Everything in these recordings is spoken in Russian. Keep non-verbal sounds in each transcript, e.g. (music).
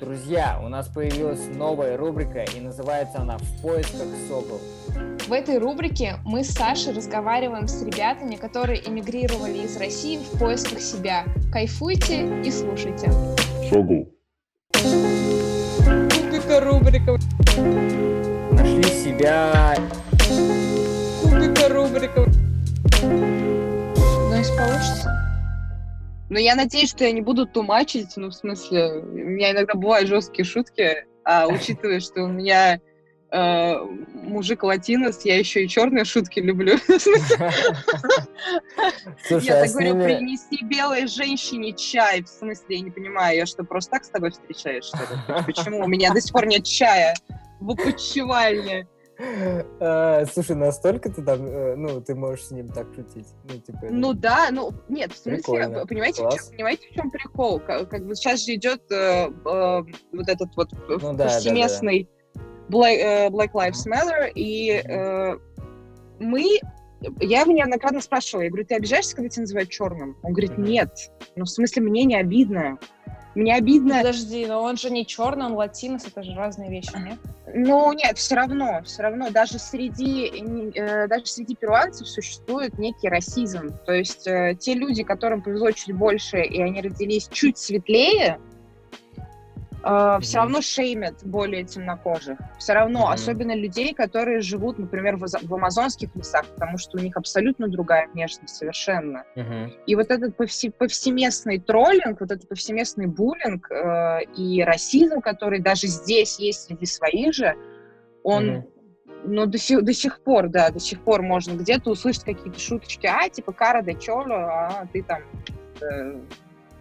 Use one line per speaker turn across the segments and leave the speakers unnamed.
Друзья, у нас появилась новая рубрика, и называется она «В поисках Сокол».
В этой рубрике мы с Сашей разговариваем с ребятами, которые эмигрировали из России в поисках себя. Кайфуйте и слушайте.
Сокол.
Кубика рубрика.
Нашли себя...
Кубика рубрика. Надеюсь, получится.
Ну, я надеюсь, что я не буду тумачить, ну, в смысле, у меня иногда бывают жесткие шутки, а (laughs) учитывая, что у меня э, мужик латинос, я еще и черные шутки люблю. (laughs) Я
а
так говорю, принеси белой женщине чай. В смысле, я не понимаю, я что, просто так с тобой встречаюсь, что ли? (laughs) Почему? У меня до сих пор нет чая в опочивальне.
А, Слушай, настолько ты там, э, ну, ты можешь с ним так шутить? Ну, типа,
Ну да, ну нет, в смысле,
Прикольно.
понимаете, в чём- понимаете, в чем прикол? Как, как бы сейчас же идет э, э, вот этот вот э,
Ну да, да,
повсеместный Black, э, Black Lives Matter, и э, мы, я его неоднократно спрашивала, я говорю, ты обижаешься, когда тебя называют черным? Он говорит, нет, ну в смысле мне не обидно, мне обидно,
Подожди, но он же не черный, он латинос, это же разные вещи, нет?
Ну, нет, все равно, все равно, даже среди, э, даже среди перуанцев существует некий расизм. То есть э, те люди, которым повезло чуть больше, и они родились чуть светлее, все равно шеймят более темнокожих. Все равно,
Мгм.
особенно людей, которые живут, например, в, в амазонских лесах, потому что у них абсолютно другая внешность совершенно.
Мгм.
И вот этот повсе- повсеместный троллинг, вот этот повсеместный буллинг э, и расизм, который даже здесь есть среди своих же, он,
Мгм.
ну, до сих, до сих пор, да, до сих пор можно где-то услышать какие-то шуточки, а, типа, кара де чоло, а ты там э,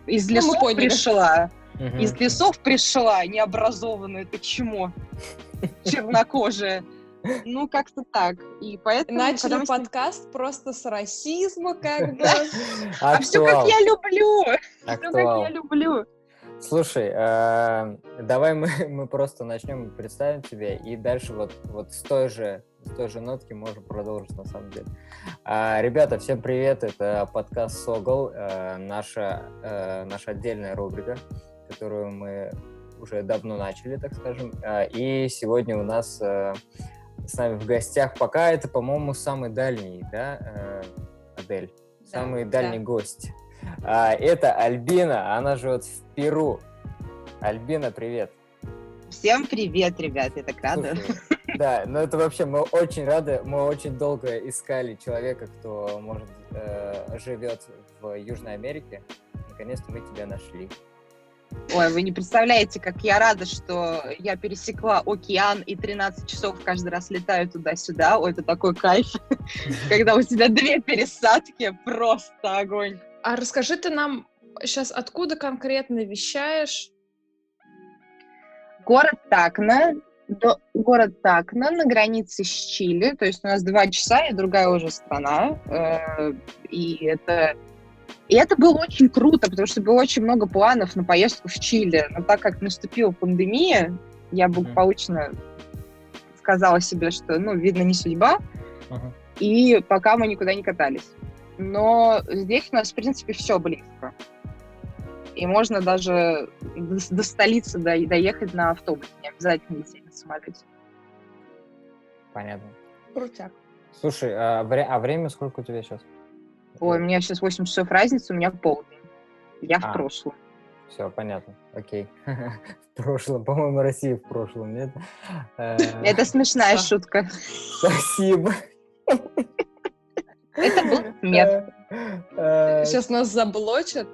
из
Ну,
лесов
поняли.
пришла,
Мгм.
из лесов пришла, необразованная, ты чмо, (laughs) чернокожая. Ну, как-то так. И поэтому...
Начали
с ним-
подкаст просто с расизма, (laughs) как бы.
А все как я люблю! Все как я люблю!
Слушай, э, давай мы, (laughs) мы просто начнем представим тебя, и дальше вот, вот с, той же, с той же нотки можем продолжить на самом деле. А, ребята, всем привет, это подкаст Согол, э, наша, э, наша отдельная рубрика, которую мы уже давно начали, так скажем. А, и сегодня у нас э, с нами в гостях, пока это, по-моему, самый дальний, да, э, Адель?
Да,
Самый
да.
дальний гость. А, это Альбина, она живет в Перу. Альбина, привет.
Всем привет, ребят, я так рада.
Слушай, да, ну это вообще мы очень рады, мы очень долго искали человека, кто может э, живет в Южной Америке. Наконец-то мы тебя нашли.
Ой, вы не представляете, как я рада, что я пересекла океан и 13 часов каждый раз летаю туда-сюда. Ой, это такой кайф, (laughs) когда у тебя две пересадки, просто огонь.
А расскажи ты нам сейчас, откуда конкретно вещаешь?
Город Такна, до- город Такна на границе с Чили, то есть у нас два часа и другая уже страна, э, и это и это было очень круто, потому что было очень много планов на поездку в Чили, но так как наступила пандемия, я благополучно сказала себе, что, ну, видно, не судьба,
Мгм.
и пока мы никуда не катались. Но здесь у нас, в принципе, все близко. И можно даже до, до столицы до- доехать на автобусе, не обязательно лететь на самолете.
Понятно.
Крутяк.
Слушай, а, вре- а время сколько у тебя сейчас?
Ой, у меня сейчас 8 часов разницы, у меня полдень. Я
А.
в прошлом.
Все, понятно. Окей. (laughs) В прошлом, по-моему, Россия в прошлом, нет? Э,
Это смешная шутка.
Спасибо.
Это был смех.
Э,
Сейчас нас заблочат.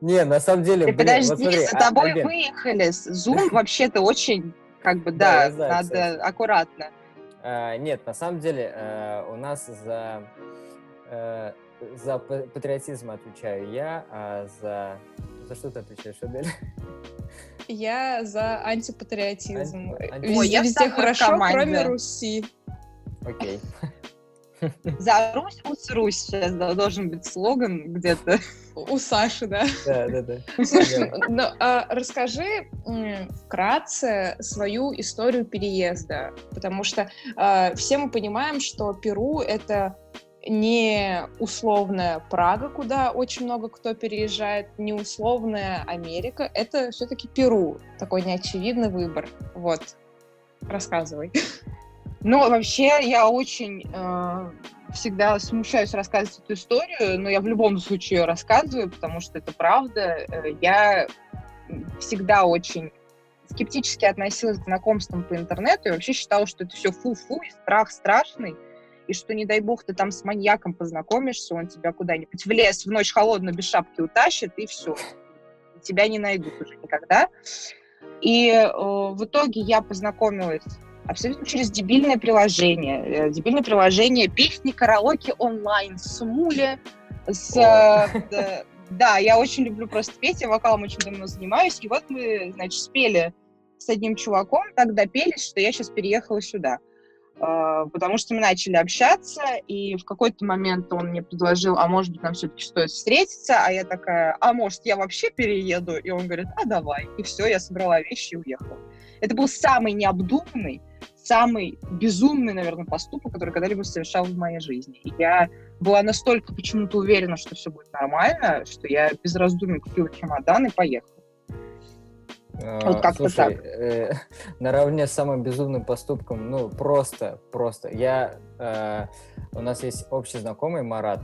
Не, на самом деле,
Ты
блин,
подожди,
вот смотри,
за
а-
тобой
Альбин,
выехали. Зум (laughs) вообще-то очень, как бы,
Да,
да,
знаю,
надо
кстати.
аккуратно.
А, Нет, на самом деле э, у нас за, э, за патриотизм отвечаю я, а за... За что ты отвечаешь, Адель?
Я за антипатриотизм.
Анти- анти-
Везде,
Ой, я
везде хорошо,
команде.
кроме Руси.
Окей.
За Русь, Ус, Русь сейчас да, должен быть слоган где-то.
У Саши, да.
Да, да, да.
Слушай, ну, а расскажи м, вкратце свою историю переезда, потому что а, все мы понимаем, что Перу это не условная Прага, куда очень много кто переезжает, не условная Америка. Это все-таки Перу. Такой неочевидный выбор. Вот. Рассказывай. (laughs)
Ну, вообще, я очень э, всегда смущаюсь рассказывать эту историю, но я в любом случае ее рассказываю, потому что это правда. Э, я всегда очень скептически относилась к знакомствам по интернету и вообще считала, что это все фу-фу, и страх страшный, и что, не дай бог, ты там с маньяком познакомишься, он тебя куда-нибудь в лес в ночь холодную без шапки утащит, и все. Тебя не найдут уже никогда. И э, в итоге я познакомилась абсолютно через дебильное приложение. Э, дебильное приложение песни караоке онлайн с Муле, с... Э, да, я очень люблю просто петь, я вокалом очень давно занимаюсь. И вот мы, значит, спели с одним чуваком, так допелись, что я сейчас переехала сюда. Uh, потому что мы начали общаться, и в какой-то момент он мне предложил, а может быть, нам все-таки стоит встретиться, а я такая, а может, я вообще перееду? И он говорит, а давай. И все, я собрала вещи и уехала. Это был самый необдуманный, самый безумный, наверное, поступок, который когда-либо совершал в моей жизни. И я была настолько почему-то уверена, что все будет нормально, что я без раздумий купила чемодан и поехала.
А, вот как-то Слушай, так. Э, (laughs) наравне с самым безумным поступком, ну, просто, просто. Я, э, у нас есть общий знакомый Марат,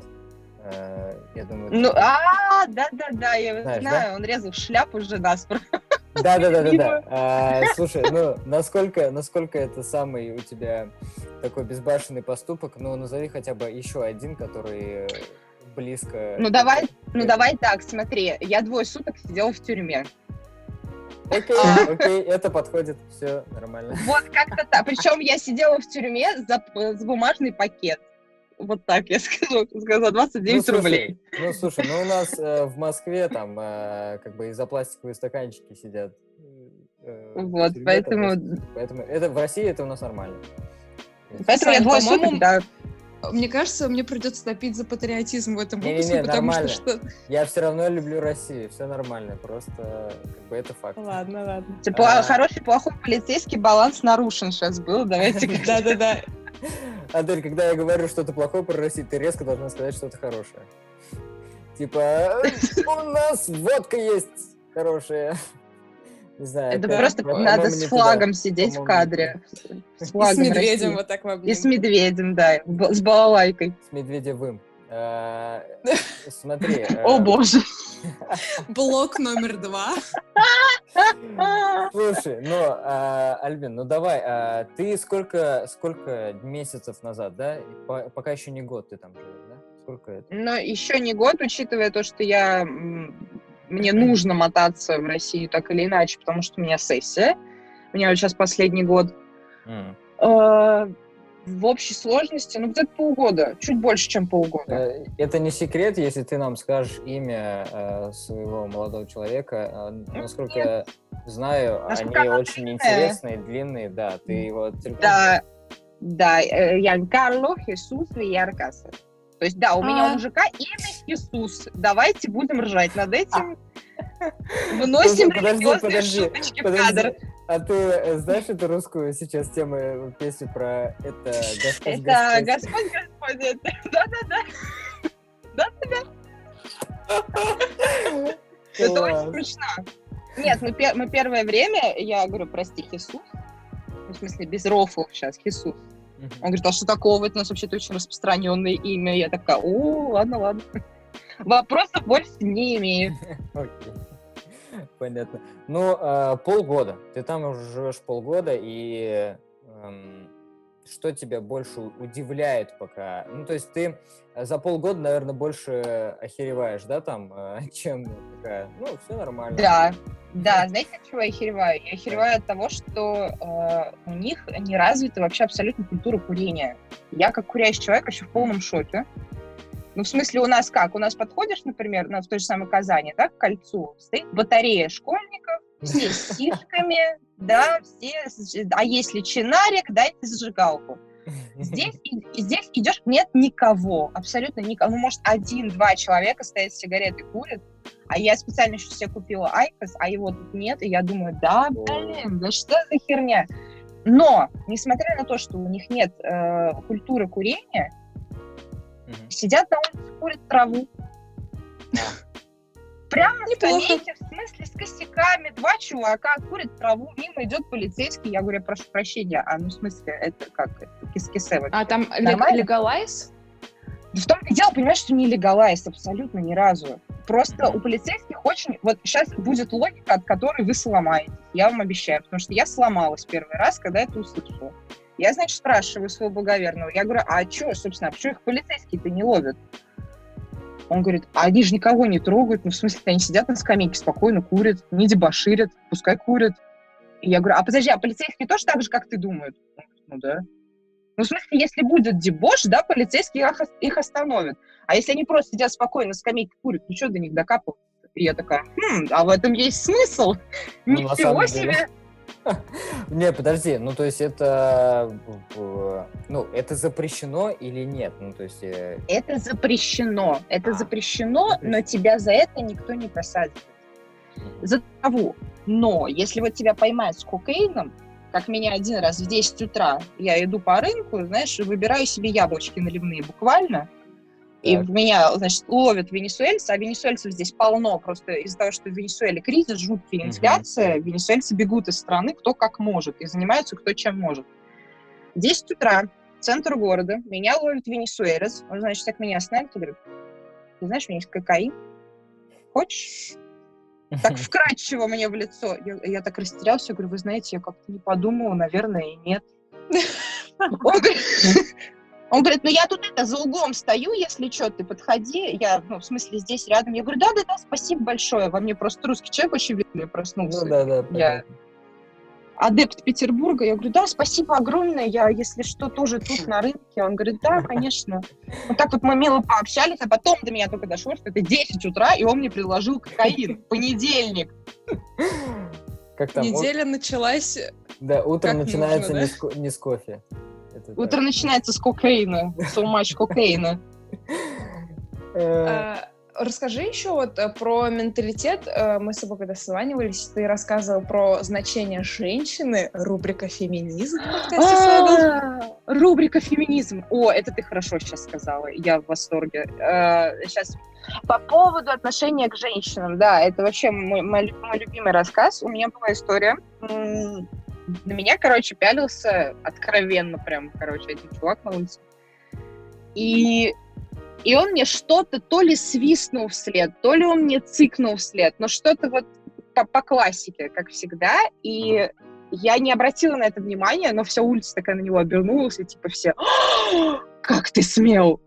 э, я думаю... Ну, а, да-да-да, я знаешь, знаю, да? он резал шляпу же наспор.
Да, да, да, да, да. А, слушай, ну насколько, насколько это самый у тебя такой безбашенный поступок, ну назови хотя бы еще один, который близко.
Ну давай, ну давай так, смотри, я двое суток сидела в тюрьме.
Окей, а. окей, это подходит, все нормально.
Вот как-то так. Причем я сидела в тюрьме за, за бумажный пакет. Вот так я скажу, за 29 ну, слушай, рублей.
Ну, слушай, ну у нас э, в Москве там э, как бы из-за пластиковые стаканчики сидят.
Э, вот, поэтому...
Поэтому это в России это у нас нормально.
Поэтому я двое суток, да,
мне кажется, мне придется топить за патриотизм в этом выпуске,
не, не,
потому
нормально.
что, что...
Я все равно люблю Россию, все нормально, просто как бы это факт.
Ладно, ладно.
Типа а... хороший, плохой полицейский баланс нарушен сейчас был, давайте. (laughs)
Да-да-да. (laughs)
Адель, когда я говорю что-то плохое про Россию, ты резко должна сказать что-то хорошее. Типа, у нас водка есть хорошая.
Не знаю. Это, это просто надо с флагом сидеть в кадре.
С, флагом и с медведем России. вот так в
И с медведем, да, с балалайкой.
С медведевым. А, (laughs) смотри.
О э, боже. (laughs)
Блок номер два. (laughs)
Слушай, ну, а, Альбин, ну давай, ты сколько, сколько месяцев назад, да? Пока еще не год ты там живешь, да? Сколько это?
Ну, еще не год, учитывая то, что я мне нужно мотаться в Россию так или иначе, потому что у меня сессия. У меня вот сейчас последний год. Mm. Э, в общей сложности, ну, где-то полгода, чуть больше, чем полгода. Э,
это не секрет, если ты нам скажешь имя э, своего молодого человека. Э, насколько Нет. я знаю, насколько они очень длинная. интересные, длинные, да. Ты его.
Да, да, э, Ян Карло Хесус Вияркаса. То есть, да, у меня у а. мужика имя Иисус. Давайте будем ржать над этим. (laughs) Выносим религиозные шуточки в кадр.
А ты э, знаешь эту русскую сейчас тему, э, песню про это
Господь Это Господь, Господь. (laughs) Да-да-да. Да-да-да. (laughs) Это очень смешно. Нет, мы, мы первое время, я говорю, прости, Иисус, в смысле, без рофлов сейчас, Иисус. Он говорит, а что такого? Это у нас вообще-то очень распространенное имя. Я такая, о, ладно, ладно. (laughs) Вопросов больше не имею.
Понятно. Ну, э, полгода. Ты там уже живешь полгода, и эм, что тебя больше удивляет пока? Ну, то есть ты за полгода, наверное, больше охереваешь, да, там, э, (laughs) чем такая, ну, все нормально.
Да, да, (laughs) знаете, от чего я охереваю? Я охереваю от того, что э, у них не развита вообще абсолютно культура курения. Я, как курящий человек, еще в полном шоке. Ну, в смысле, у нас как? У нас подходишь, например, на, в той же самой Казани, да, к кольцу, стоит батарея школьников, все с сишками, да, все, а если чинарик, дайте зажигалку. Здесь, здесь идешь, нет никого, абсолютно никого. Ну, может, один-два человека стоят с сигаретой, курят, а я специально еще себе купила IQOS, а его тут нет, и я думаю, да, блин, да что за херня? Но, несмотря на то, что у них нет э, культуры курения,
Мгм.
Сидят на улице, курят траву. Прямо на
Неплохо.
скамейке, в смысле, с косяками, два чувака курят траву, мимо идет полицейский, я говорю, «Я прошу прощения, а ну в смысле, это как, кис-кисе?
А там легалайз?
Да в том и дело, понимаешь, что не легалайз абсолютно ни разу. Просто у полицейских очень... Вот сейчас будет логика, от которой вы сломаетесь. Я вам обещаю. Потому что я сломалась первый раз, когда это услышала. Я, значит, спрашиваю своего благоверного. Я говорю, а что, собственно, а почему их полицейские-то не ловят? Он говорит, а они же никого не трогают. Ну, в смысле, они сидят на скамейке, спокойно курят, не дебоширят, пускай курят. И я говорю, а подожди, а полицейские тоже так же, как ты думают? Он говорит, ну да. Ну, в смысле, если будет дебош, да, полицейские их, их остановят. А если они просто сидят спокойно на скамейке курят, ну что до них докапываться? И я такая, хм, а в этом есть смысл?
Ну,
Ничего
самом деле. (laughs) Не, подожди, ну то есть это, э, ну это запрещено или нет? Ну то есть э,
Это запрещено. Это
А,
запрещено, но тебя за это никто не посадит. За траву. Но если вот тебя поймают с кокаином, как меня один раз в 10 утра, я иду по рынку, знаешь, выбираю себе яблочки наливные буквально, и
Так.
меня, значит, ловят венесуэльцы, а венесуэльцев здесь полно, просто из-за того, что в Венесуэле кризис, жуткая инфляция, венесуэльцы бегут из страны кто как может, и занимаются кто чем может. В 10 утра, центр города, меня ловит венесуэлец, он, значит, так меня остановит и говорит, ты знаешь, у меня есть кокаин, хочешь? (laughs) Так вкрадчиво мне в лицо. Я, я так растерялся, говорю, вы знаете, я как-то не подумала, наверное, и нет. (laughs) Он говорит, он говорит, ну я тут это за углом стою, если что, ты подходи. Я, ну, в смысле, здесь рядом. Я говорю, да-да-да, спасибо большое. Во мне просто русский человек очень видный проснулся.
Ну да, да.
Я адепт Петербурга. Я говорю, да, спасибо огромное. Я, если что, тоже тут на рынке. Он говорит, да, конечно. Вот так вот мы мило пообщались, а потом до меня только дошло, что это 10 утра, и он мне предложил кокаин. Понедельник.
Как там?
Неделя началась.
Да, утро
как
начинается
нужно,
не,
да?
не с кофе. Это
Утро
так.
начинается с кокаина. So much кокаина.
Э,
А, Расскажи еще вот э, про менталитет. Э, Мы с тобой когда созванивались, ты рассказывал про значение женщины, рубрика «Феминизм».
А, Рубрика «Феминизм». О, это ты хорошо сейчас сказала. Я в восторге. Сейчас по поводу отношения к женщинам. Да, это вообще мой, мой мой любимый рассказ. У меня была история. На меня, короче, пялился откровенно прям, короче, один чувак на улице. И, и он мне что-то то ли свистнул вслед, то ли он мне цикнул вслед, но что-то вот по, по классике, как всегда. И я не обратила на это внимания, но вся улица такая на него обернулась, и типа все «А, «Как ты смел?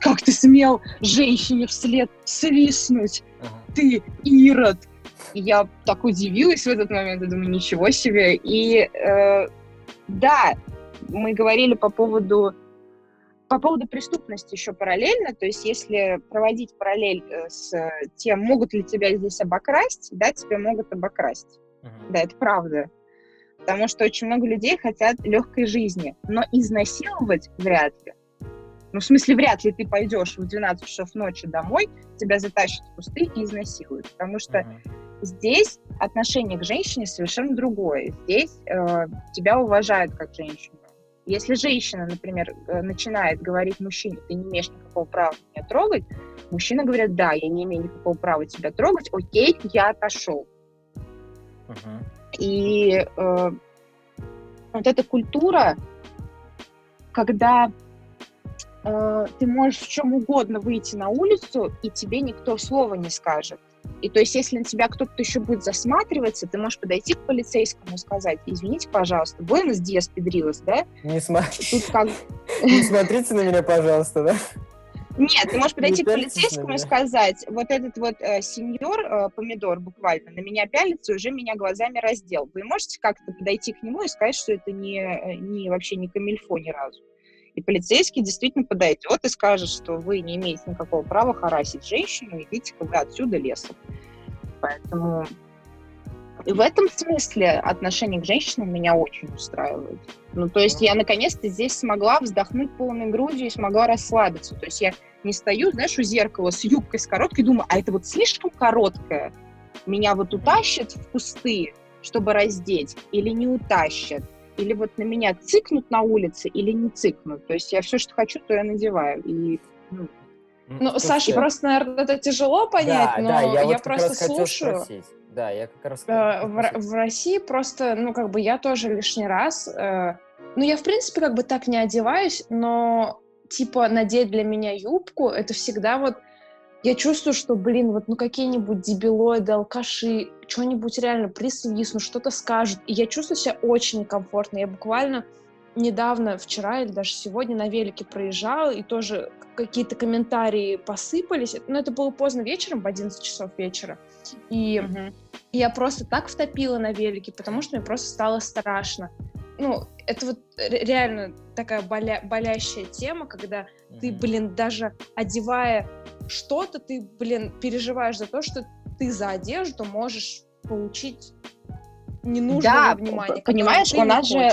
Как ты смел женщине вслед свистнуть? Ты Ирод!» Я так удивилась в этот момент, я думаю, ничего себе. И э, да, мы говорили по поводу по поводу преступности еще параллельно, то есть если проводить параллель э, с тем, могут ли тебя здесь обокрасть, да, тебя могут обокрасть.
Мгм.
Да, это правда. Потому что очень много людей хотят легкой жизни, но изнасиловать вряд ли. Ну, в смысле, вряд ли ты пойдешь в 12 часов ночи домой, тебя затащат в кусты и изнасилуют. Потому что
Мгм.
Здесь отношение к женщине совершенно другое. Здесь э, тебя уважают как женщину. Если женщина, например, э, начинает говорить мужчине, ты не имеешь никакого права меня трогать, мужчина говорит, да, я не имею никакого права тебя трогать, окей, я отошел.
Мгм.
И э, вот эта культура, когда э, ты можешь в чем угодно выйти на улицу, и тебе никто слова не скажет. И то есть, если на тебя кто-то еще будет засматриваться, ты можешь подойти к полицейскому и сказать, извините, пожалуйста, Буэнос Диас Педрилос, да?
Не, сма-
Тут как... (laughs)
не смотрите на меня, пожалуйста, да?
Нет, ты можешь подойти к полицейскому и сказать, вот этот вот э, сеньор, э, помидор буквально, на меня пялится уже меня глазами раздел. Вы можете как-то подойти к нему и сказать, что это не, э, не вообще не камильфо ни разу. И полицейский действительно подойдет и скажет, что вы не имеете никакого права харасить женщину, идите-ка вы отсюда лесом. Поэтому и в этом смысле отношение к женщинам меня очень устраивает. Ну, то есть я наконец-то здесь смогла вздохнуть полной грудью и смогла расслабиться. То есть я не стою, знаешь, у зеркала с юбкой, с короткой, думаю, а это вот слишком короткая. Меня вот утащат в кусты, чтобы раздеть, или не утащат. Или вот на меня цикнут на улице, или не цикнут. То есть я все, что хочу, то я надеваю. И ну,
ну, Саша, просто, наверное, это тяжело понять, да, но да, я, я вот просто слушаю.
Да, я как раз...
Э, в, в России просто, ну, как бы я тоже лишний раз... Э, ну, я, в принципе, как бы так не одеваюсь, но, типа, надеть для меня юбку, это всегда вот... Я чувствую, что, блин, вот, ну, какие-нибудь дебилоиды, алкаши, что-нибудь реально присвистнут, что-то скажут. И я чувствую себя очень некомфортно. Я буквально недавно, вчера или даже сегодня на велике проезжала, и тоже какие-то комментарии посыпались. Но это было поздно вечером, в 11 часов вечера. И угу. я просто так втопила на велике, потому что мне просто стало страшно. Ну, это вот реально такая боля болящая тема, когда ты, блин, даже одевая что-то, ты, блин, переживаешь за то, что ты за одежду можешь получить ненужного да, внимания.
Понимаешь, у нас же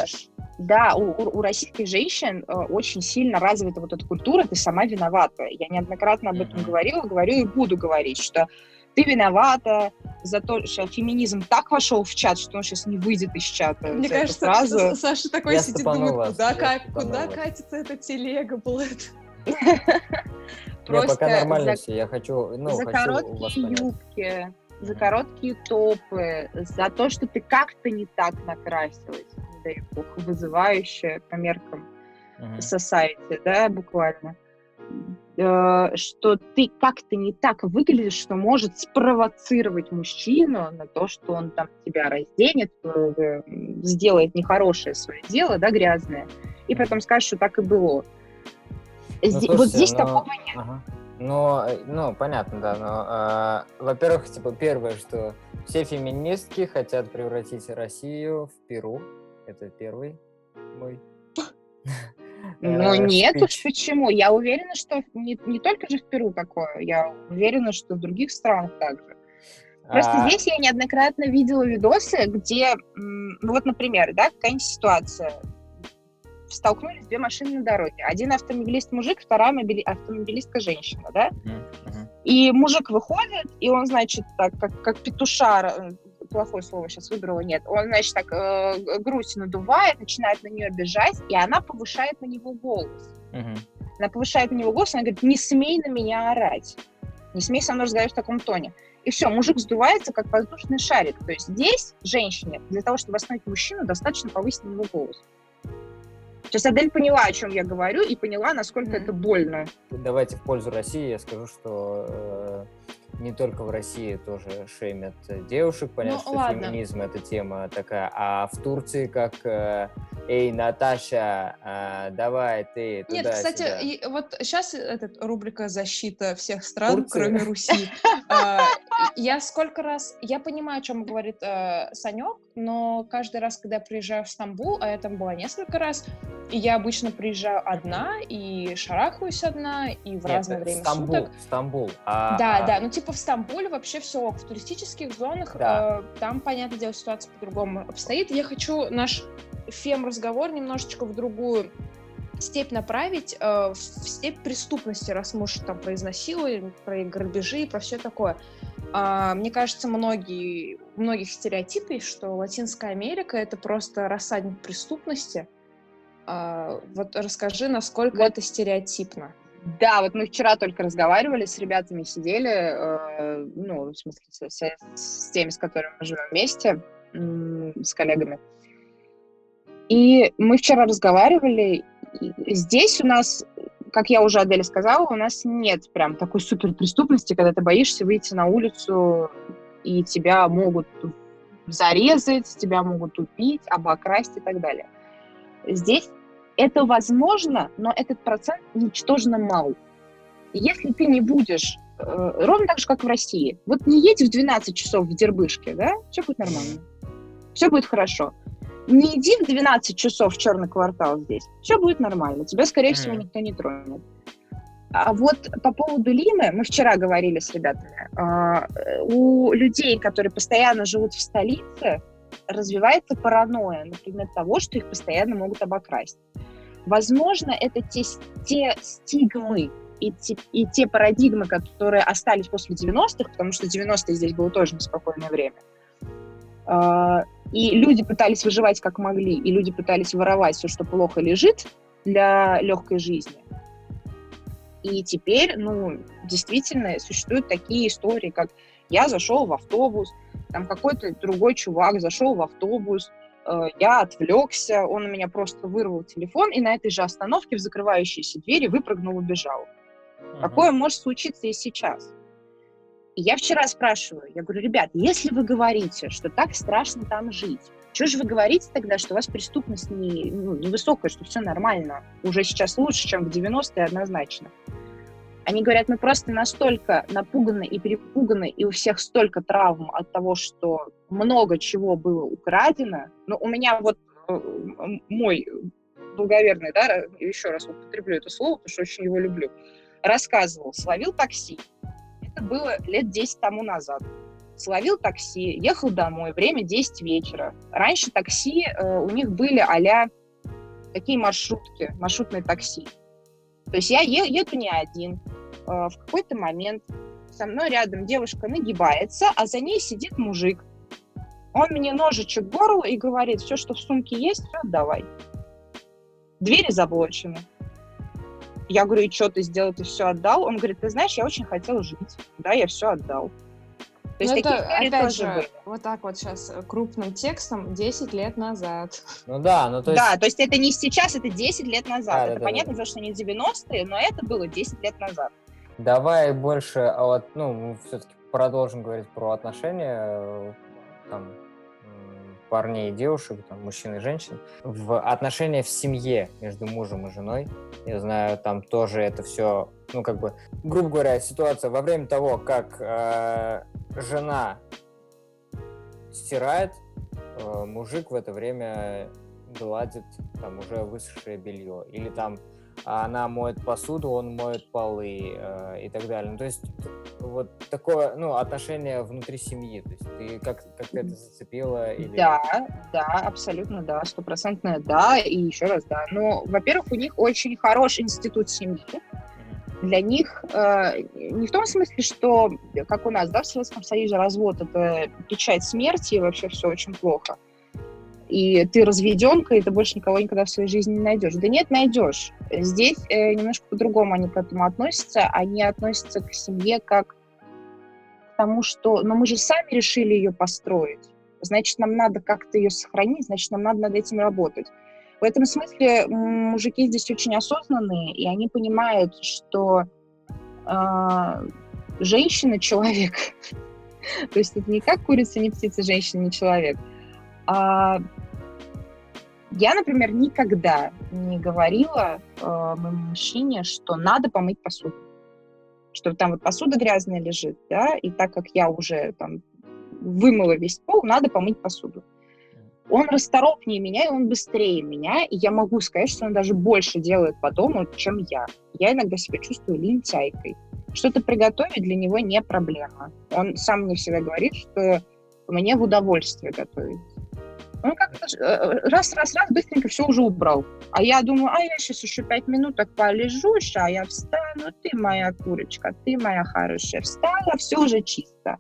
да, у, у российских женщин э, очень сильно развита вот эта культура, ты сама виновата. Я неоднократно об этом говорила, говорю и буду говорить, что ты виновата за то, что феминизм так вошел в чат, что он сейчас не выйдет из чата.
Мне кажется, фразу. Саша такой я сидит, думает, вас, куда, как, куда катится эта телега, блэд. (laughs)
Просто пока нормально все, я хочу, ну,
за короткие юбки, за короткие топы, за то, что ты как-то не так накрасилась дай бог, вызывающая по меркам society, да, буквально, что ты как-то не так выглядишь, что может спровоцировать мужчину на то, что он там тебя разденет, э, сделает нехорошее свое дело, да, грязное, и потом скажет, что так и было.
Ну, слушайте, вот здесь но... такого нет. Ага. Ну, ну, понятно, да, но, э, во-первых, типа, первое, что все феминистки хотят превратить Россию в Перу, это первый мой. (laughs)
Ну нет уж почему. Я уверена, что не, не только же в Перу такое. Я уверена, что в других странах также. Просто а... здесь я неоднократно видела видосы, где, ну вот, например, да, какая-нибудь ситуация. Столкнулись две машины на дороге. Один автомобилист мужик, вторая автомобилистка женщина, да? Uh-huh. И мужик выходит, и он, значит, так, как, как петушар, э, плохое слово сейчас выбрала, нет. Он, значит, так э, грусть надувает, начинает на нее бежать, и она повышает на него голос. Угу. Она повышает на него голос, она говорит, не смей на меня орать. Не смей со мной разговаривать в таком тоне. И все, мужик сдувается, как воздушный шарик. То есть здесь женщине, для того, чтобы остановить мужчину, достаточно повысить на него голос. Сейчас Адель поняла, о чем я говорю, и поняла, насколько mm-hmm. это больно.
Давайте в пользу России я скажу, что э, не только в России тоже шеймят девушек. Понятно, ну, что ладно. феминизм это тема такая. А в Турции как э, «Эй, Наташа, э, давай ты туда
Нет, кстати, и, вот сейчас этот рубрика «Защита всех стран, Турции? кроме Руси». (laughs) Я сколько раз... Я понимаю, о чем говорит э, Санек, но каждый раз, когда я приезжаю в Стамбул, а я там была несколько раз, я обычно приезжаю одна и шарахаюсь одна, и в разное время
Стамбул,
суток.
Стамбул.
А, да, а... да, ну типа в Стамбуле вообще все ок. В туристических зонах да. э, там, понятное дело, ситуация по-другому обстоит. Я хочу наш фем-разговор немножечко в другую степь направить, э, в степь преступности, раз мы уже там про изнасилование, про грабежи, про все такое. Э, мне кажется, многие, у многих стереотипы, что Латинская Америка — это просто рассадник преступности. Э, вот расскажи, насколько вот. это стереотипно.
Да, вот мы вчера только разговаривали с ребятами, сидели, э, ну, в смысле, с, с, с теми, с которыми мы живем вместе, э, с коллегами. И мы вчера разговаривали, здесь у нас, как я уже Аделе сказала, у нас нет прям такой супер преступности, когда ты боишься выйти на улицу, и тебя могут зарезать, тебя могут убить, обокрасть и так далее. Здесь это возможно, но этот процент ничтожно мал. Если ты не будешь, э, ровно так же, как в России, вот не едь в 12 часов в Дербышке, да, все будет нормально. Все будет хорошо. Не иди в 12 часов в черный квартал здесь. Все будет нормально. Тебя, скорее всего, никто не тронет. А вот по поводу Лимы, мы вчера говорили с ребятами, э, у людей, которые постоянно живут в столице, развивается паранойя, например, того, что их постоянно могут обокрасть. Возможно, это те, те стигмы и те, и те парадигмы, которые остались после 90-х, потому что 90-е здесь было тоже неспокойное время. А, и люди пытались выживать как могли, и люди пытались воровать все, что плохо лежит для легкой жизни. И теперь, ну, действительно, существуют такие истории, как я зашел в автобус, там какой-то другой чувак зашел в автобус, э, я отвлекся, он у меня просто вырвал телефон и на этой же остановке в закрывающиеся двери выпрыгнул, убежал. Uh-huh. Такое может случиться и сейчас. И я вчера спрашиваю, я говорю, ребят, если вы говорите, что так страшно там жить, что же вы говорите тогда, что у вас преступность не, ну, невысокая, что все нормально, уже сейчас лучше, чем в 90-е однозначно? Они говорят, мы просто настолько напуганы и перепуганы, и у всех столько травм от того, что много чего было украдено. Но у меня вот э, мой благоверный, да, еще раз употреблю это слово, потому что очень его люблю, рассказывал, словил такси. Это было лет 10 тому назад словил такси, ехал домой, время 10 вечера. Раньше такси, э, у них были а такие маршрутки, маршрутные такси. То есть я е- еду не один. Э, в какой-то момент со мной рядом девушка нагибается, а за ней сидит мужик. Он мне ножичек горло и говорит, все, что в сумке есть, все отдавай. Двери заблочены. Я говорю, и что ты сделал, ты все отдал? Он говорит, ты знаешь, я очень хотел жить. Да, я все отдал.
То есть ну, это, опять же, были. вот так вот сейчас э, крупным текстом 10 лет назад.
Ну да, ну то
есть... Да, то есть это не сейчас, это 10 лет назад. Да, это да, понятно, да. что не 90-е, но это было 10 лет назад.
Давай больше, а вот, ну, мы все-таки продолжим говорить про отношения, э, там, парней и девушек, там, мужчин и женщин, в отношения в семье между мужем и женой. Я знаю, там тоже это все, ну, как бы, грубо говоря, ситуация во время того, как э, жена стирает, э, мужик в это время гладит там уже высохшее белье. Или там она моет посуду, он моет полы э, и так далее. Ну, то есть вот такое, ну, отношение внутри семьи. То есть ты как, как ты это зацепила? Или...
Да, да, абсолютно да, стопроцентное да, и еще раз да. Но, во-первых, у них очень хороший институт семьи. Для них э, не в том смысле, что, как у нас, да, в Советском Союзе развод это печать смерти, и вообще все очень плохо и ты разведенка, и ты больше никого никогда в своей жизни не найдешь. Да нет, найдешь. Здесь э, немножко по-другому они к этому относятся. Они относятся к семье как к тому, что ну, мы же сами решили ее построить. Значит, нам надо как-то ее сохранить, значит, нам надо над этим работать. В этом смысле мужики здесь очень осознанные, и они понимают, что э, женщина — человек. (laughs) То есть это не как курица, не птица, женщина, не человек — а, я, например, никогда не говорила э, моему мужчине, что надо помыть посуду. Что там вот посуда грязная лежит, да, и так как я уже там вымыла весь пол, надо помыть посуду. Он расторопнее меня, и он быстрее меня, и я могу сказать, что он даже больше делает по дому, чем я. Я иногда себя чувствую лентяйкой. Что-то приготовить для него не проблема. Он сам мне всегда говорит, что мне в удовольствие готовить. Он как-то раз-раз-раз э, быстренько все уже убрал. А я думаю, а я сейчас еще пять минуток полежу, сейчас я встану, ты моя курочка, ты моя хорошая. Встала, все уже чисто.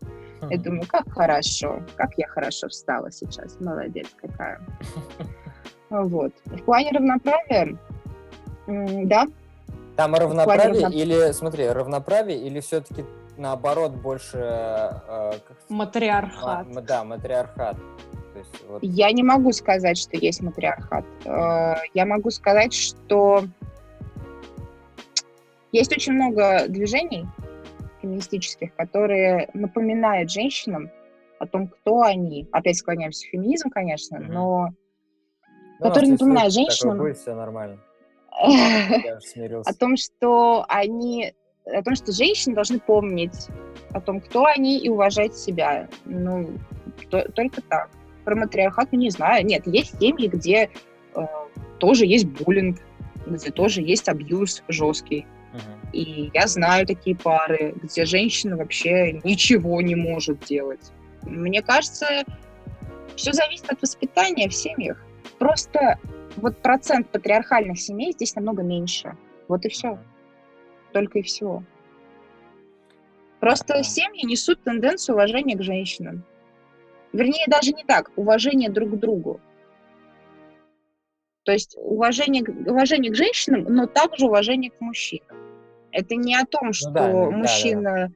Я думаю, как хорошо, как я хорошо встала сейчас, молодец какая. Вот. В плане равноправия, да.
Там равноправие равноправия. или, смотри, равноправие или все-таки наоборот больше... Э,
как... Матриархат.
М- да, матриархат
есть, вот... Я не могу сказать, что есть матриархат. Э, я могу сказать, что есть очень много движений феминистических, которые напоминают женщинам о том, кто они. Опять склоняемся к феминизму, конечно, mm-hmm. но ну, которые напоминают женщинам...
Будет, все нормально. (laughs)
О том, что они о том, что женщины должны помнить о том, кто они, и уважать себя. Ну, то, только так. Про матриархат ну, не знаю. Нет, есть семьи, где э, тоже есть буллинг, где тоже есть абьюз жесткий. Uh-huh. И я знаю такие пары, где женщина вообще ничего не может делать. Мне кажется, все зависит от воспитания в семьях. Просто вот процент патриархальных семей здесь намного меньше. Вот и все. Только и всего. Просто семьи несут тенденцию уважения к женщинам. Вернее, даже не так, уважение друг к другу. То есть уважение, уважение к женщинам, но также уважение к мужчинам. Это не о том, что
да, да, да.
мужчина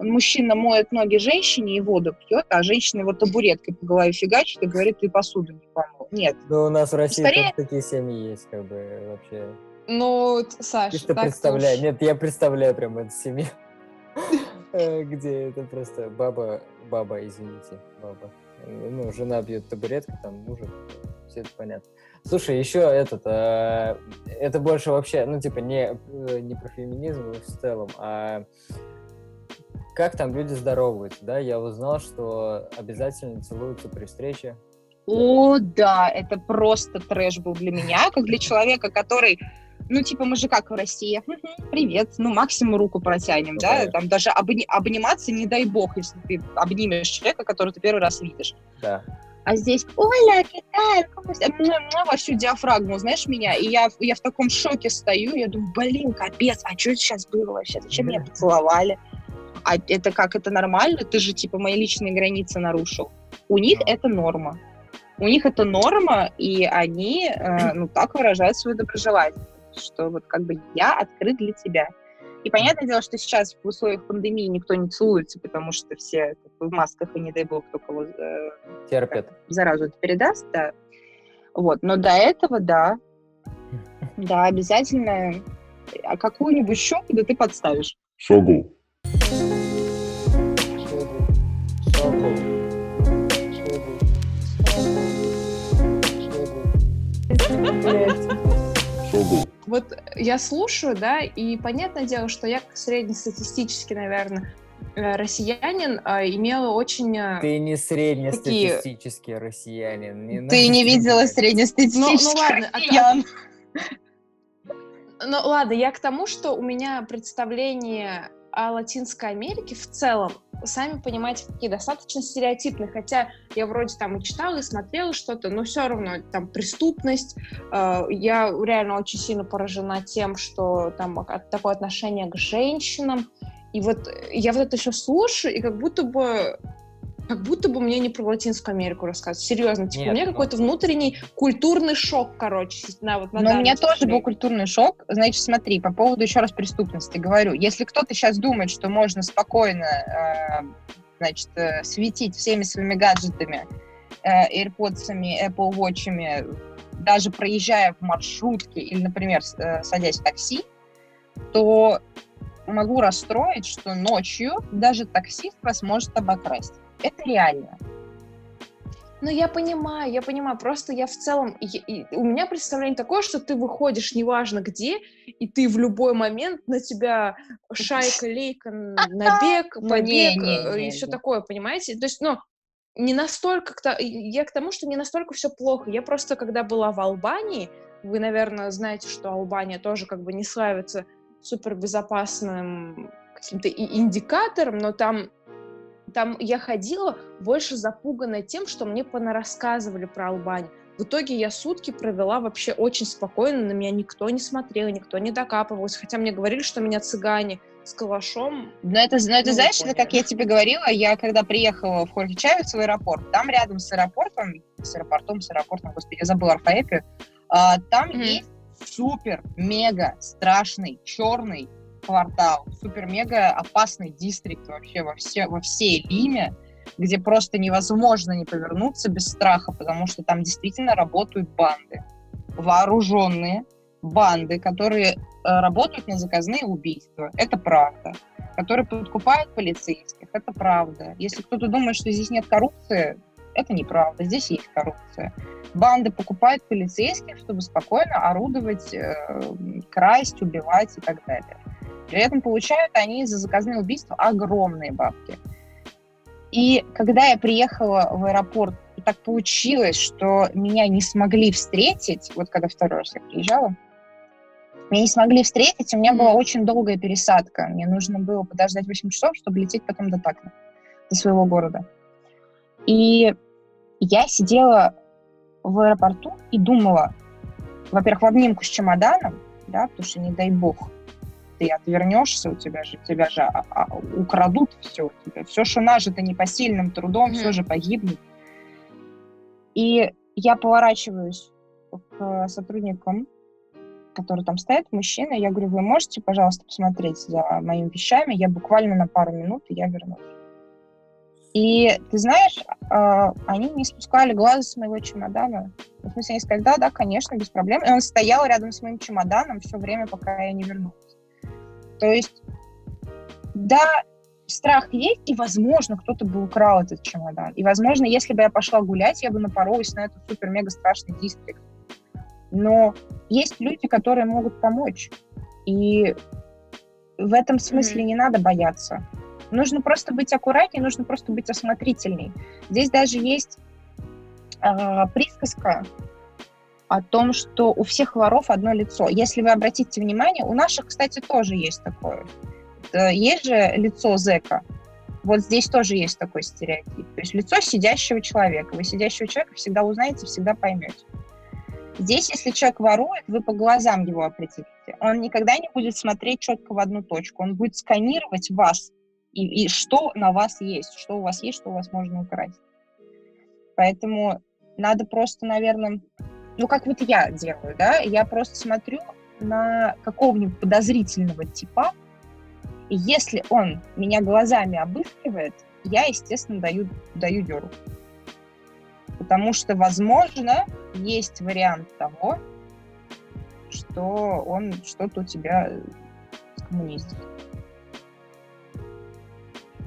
мужчина моет ноги женщине и воду пьет, а женщина его табуреткой по голове фигачит и говорит, ты посуду не помыл. Нет.
Ну, у нас в России
Скорее-
такие семьи есть, как бы, вообще.
Ну, т- Саш,
Чисто
так
представляю.
уж.
Нет, я представляю прям эту семью. Э, Где это просто баба, баба, извините, баба. Э, Ну, жена бьет табуреткой, там мужик, все это понятно. Слушай, еще этот, э, это больше вообще, ну, типа, не, э, не про феминизм в целом, а как там люди здороваются, да? Я узнал, что обязательно целуются при встрече.
О, да, это просто трэш был для меня, как для человека, который, ну, типа, мы же как в России, «Мгм, привет, ну, максимум руку протянем, да,
Да.
там даже обни- обниматься, не дай бог, если ты обнимешь человека, которого ты первый раз видишь.
Да.
А здесь, Оля, Китай, во всю диафрагму, знаешь, меня, и я, я в таком шоке стою, я думаю, блин, капец, а что это сейчас было вообще, зачем меня поцеловали? А это как, это нормально? Ты же, типа, мои личные границы нарушил. У них
Да.
это норма. У них это норма, и они, э, (clears throat) ну, так выражают свою доброжелательность, что вот как бы я открыт для тебя. И понятное дело, что сейчас в условиях пандемии никто не целуется, потому что все как бы, в масках, и не дай бог, кто кого э,
Терпят.
заразу это передаст, да. Вот, но до этого, да, (laughs) да, обязательно а какую-нибудь щеку да ты подставишь.
Шогу.
Шогу.
Шогу. (laughs)
Вот я слушаю, да, и понятное дело, что я как среднестатистический, наверное, э, россиянин а, имела очень... э,
Ты не среднестатистический россиянин. не
Ты не видела
так. (laughs)
среднестатистических
Ну, ну ладно, а-
россиян.
Ну ладно, я к тому, что у меня представление о Латинской Америке в целом, сами понимаете, какие достаточно стереотипные, хотя я вроде там и читала, и смотрела что-то, но все равно там преступность, э, я реально очень сильно поражена тем, что там такое отношение к женщинам, и вот я вот это все слушаю, и как будто бы как будто бы мне не про Латинскую Америку рассказывают. Серьезно, типа,
Нет,
у меня
ну-
какой-то внутренний культурный шок, короче, на вот на
Но у меня тоже
типа,
был культурный шок. Значит, смотри, по поводу еще раз преступности говорю. Если кто-то сейчас думает, что можно спокойно, э, значит, э, светить всеми своими гаджетами, э, AirPods, Apple Watch, даже проезжая в маршрутке или, например, э, садясь в такси, то могу расстроить, что ночью даже таксист вас может обокрасть. Это реально.
Ну, я понимаю, я понимаю. Просто я в целом... и- и у меня представление такое, что ты выходишь неважно где, и ты в любой момент на тебя шайка, (laughs) лейка, набег,
Ну,
побег э, и все такое, понимаете? То есть, ну, не настолько... Я к тому, что не настолько все плохо. Я просто, когда была в Албании, вы, наверное, знаете, что Албания тоже как бы не славится супербезопасным каким-то индикатором, но там там я ходила больше запуганная тем, что мне понарассказывали про Албанию. В итоге я сутки провела вообще очень спокойно, на меня никто не смотрел, никто не докапывался, хотя мне говорили, что меня цыгане с калашом.
Но это, но это
Ну,
знаешь, это как я тебе говорила, я когда приехала в Хорхичавец в аэропорт, там рядом с аэропортом, с аэропортом, с аэропортом, господи, я забыла орфоэпию, а, там
Мгм.
есть супер, мега страшный черный квартал, супер мега опасный дистрикт вообще во, все, во всей Лиме, где просто невозможно не повернуться без страха, потому что там действительно работают банды, вооруженные банды, которые э, работают на заказные убийства. Это правда. Которые подкупают полицейских. Это правда. Если кто-то думает, что здесь нет коррупции, это неправда. Здесь есть коррупция. Банды покупают полицейских, чтобы спокойно орудовать, э, красть, убивать и так далее. При этом получают они за заказные убийства огромные бабки. И когда я приехала в аэропорт, и так получилось, что меня не смогли встретить, вот когда второй раз я приезжала, меня не смогли встретить, у меня была очень долгая пересадка. Мне нужно было подождать 8 часов, чтобы лететь потом до Такна, до своего города. И я сидела в аэропорту и думала, во-первых, в обнимку с чемоданом, да, потому что, не дай бог, ты отвернешься, у тебя же, тебя же а, а, украдут все, все, что нажито непосильным трудом,
Мгм.
все же погибнет. И я поворачиваюсь к сотрудникам который там стоит, мужчина, я говорю, вы можете, пожалуйста, посмотреть за моими вещами, я буквально на пару минут, и я вернусь. И ты знаешь, э, они не спускали глаза с моего чемодана. В смысле, они сказали, да, да, конечно, без проблем. И он стоял рядом с моим чемоданом все время, пока я не вернулась. То есть, да, страх есть, и, возможно, кто-то бы украл этот чемодан. И, возможно, если бы я пошла гулять, я бы напоролась на этот супер-мега страшный дистрикт. Но есть люди, которые могут помочь. И в этом смысле mm-hmm. не надо бояться. Нужно просто быть аккуратнее, нужно просто быть осмотрительней. Здесь даже есть э, присказка о том, что у всех воров одно лицо. Если вы обратите внимание, у наших, кстати, тоже есть такое. Есть же лицо зэка. Вот здесь тоже есть такой стереотип. То есть лицо сидящего человека. Вы сидящего человека всегда узнаете, всегда поймете. Здесь, если человек ворует, вы по глазам его определите. Он никогда не будет смотреть четко в одну точку. Он будет сканировать вас и, и что на вас есть, что у вас есть, что у вас можно украсть. Поэтому надо просто, наверное, ну, как вот я делаю, да, я просто смотрю на какого-нибудь подозрительного типа, и если он меня глазами обыскивает, я, естественно, даю, даю деру. Потому что, возможно, есть вариант того, что он что-то у тебя скоммуниздит.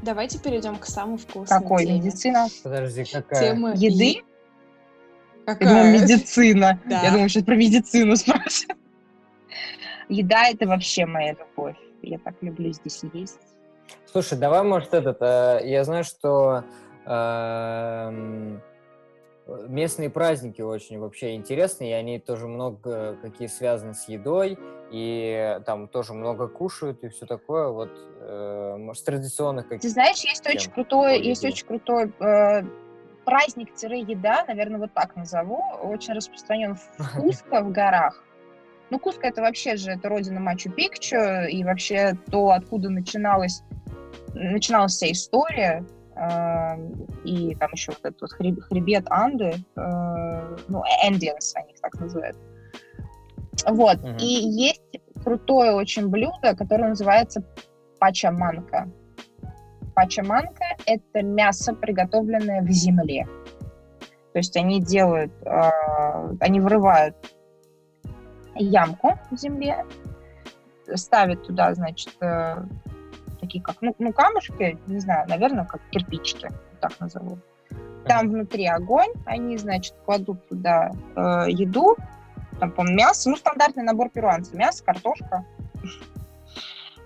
Давайте перейдем к самому вкусному.
Какой? Теме. Медицина?
Подожди, какая?
Тема
Еды?
Какая?
Я думаю, медицина.
Да.
Я думаю, сейчас про медицину спросят. Еда — это вообще моя любовь. Я так люблю здесь есть.
Слушай, давай, может, этот... Э, я знаю, что э, местные праздники очень вообще интересные, и они тоже много какие связаны с едой, и там тоже много кушают и все такое, вот, э, может, традиционных каких-то.
Ты знаешь, есть очень крутой,
по
есть очень крутой э, праздник-еда, наверное, вот так назову, очень распространен в Куско в горах. Ну, Куско это вообще же, это родина Мачу-Пикчу, и вообще то, откуда начиналась, начиналась вся история, э, и там еще вот этот вот хреб- хребет Анды, э, ну, Эндианс они их так называют. Вот,
Мгм.
и есть крутое очень блюдо, которое называется пачаманка. Пачаманка — это мясо, приготовленное в земле. То есть они делают, э, они вырывают ямку в земле, ставят туда, значит, э, такие как, ну, ну, камушки, не знаю, наверное, как кирпичики, так назову. Там внутри огонь, они, значит, кладут туда э, еду, там, по мясо, ну, стандартный набор перуанцев, мясо, картошка,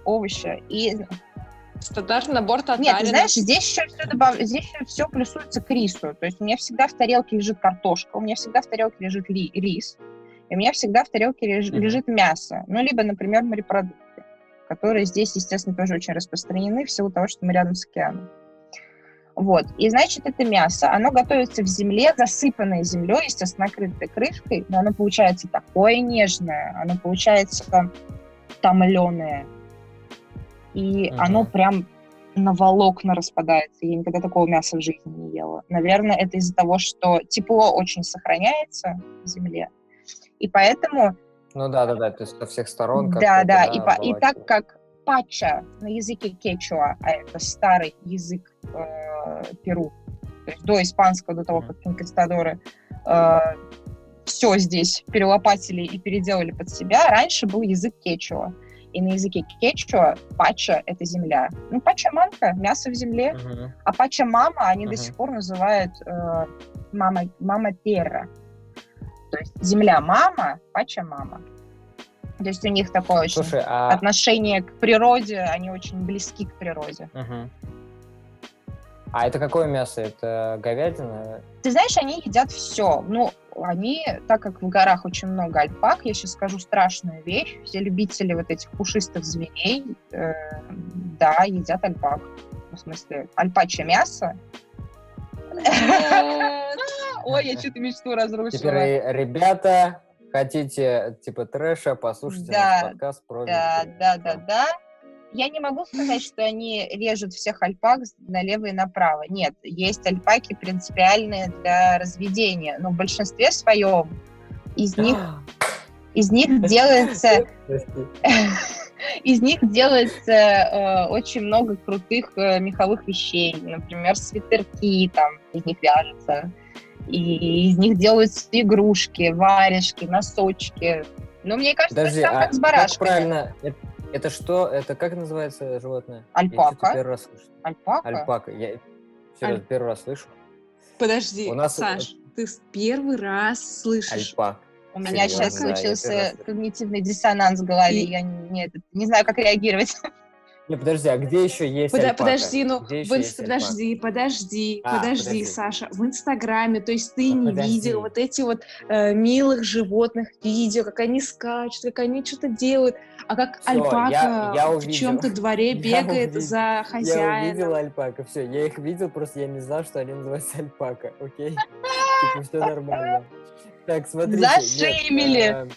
овощи. И
Стандартный набор
нет,
татарина.
ты знаешь, здесь еще все добав... здесь еще все плюсуется к рису. То есть у меня всегда в тарелке лежит картошка, у меня всегда в тарелке лежит ли... рис, и у меня всегда в тарелке леж-
Мгм.
лежит мясо. Ну, либо, например, морепродукты, которые здесь, естественно, тоже очень распространены в силу того, что мы рядом с океаном. Вот. И, значит, это мясо, оно готовится в земле, засыпанное землей, естественно, накрытой крышкой, но оно получается такое нежное, оно получается томленое. И
Мгм.
оно прям на волокна распадается. Я никогда такого мяса в жизни не ела. Наверное, это из-за того, что тепло очень сохраняется в земле. И поэтому,
Ну да, да, да, то есть со всех сторон.
да, да, и, по- и так как пача на языке кечуа, а это старый язык э, Перу, то есть до испанского, до того, как конкистадоры все здесь перелопатили и переделали под себя, раньше был язык кечуа. И на языке кечуа пача — это земля. Ну, пача-манка — мясо в земле.
Мгм.
А пача-мама они
Мгм.
до сих пор называют э, мама, мама терра. То есть земля-мама, пача-мама. То есть у них такое очень
Слушай, а...
отношение к природе, они очень близки к природе.
Мгм. А это какое мясо? Это говядина?
Ты знаешь, они едят все. Ну, они, так как в горах очень много альпак, я сейчас скажу страшную вещь, все любители вот этих пушистых зверей, э, да, едят альпак. В смысле, альпачье мясо. Ой, я что-то мечту разрушила.
Теперь, э, ребята, хотите типа трэша, послушайте
Да,
наш подкаст про
Да, да, да, да. Я не могу сказать, что они режут всех альпак налево и направо. Нет, есть альпаки принципиальные для разведения, но в большинстве своем из них Из них делается (laughs) из них делается э, очень много крутых э, меховых вещей. Например, свитерки там из них вяжутся. И из них делаются игрушки, варежки, носочки. Но мне кажется,
Подожди,
это самое
а
как с
как
барашками.
правильно? Это, что? Это как называется животное?
Альпака.
Я первый раз слышу.
Альпака?
Альпака. Я серьезно,
Аль-
первый раз слышу.
Подожди,
У нас, э,
Саш, ты в первый раз слышишь.
Альпак.
У меня
Серьезно,
сейчас
да,
случился
слышу.
когнитивный диссонанс в голове.
И-
Я не, этот, не знаю, как реагировать. (laughs)
Не, подожди, а где еще есть
Пода-
альпака?
подожди, ну,
Где
в инст-
альпака?
подожди, подожди,
А,
подожди,
подожди.
Саша, в Инстаграме, то есть ты
Ну,
не
подожди.
видел вот эти вот э, милых животных видео, как они скачут, как они что-то делают, а как
Всё,
альпака
я- я
в чем-то дворе (laughs)
Я
бегает
увидел.
за
Я
хозяином.
увидел альпака, все, я их видел, просто я не знал, что они называются альпака, окей? (laughs) Типа, все нормально. Так, смотрите.
Зашеймили.
э,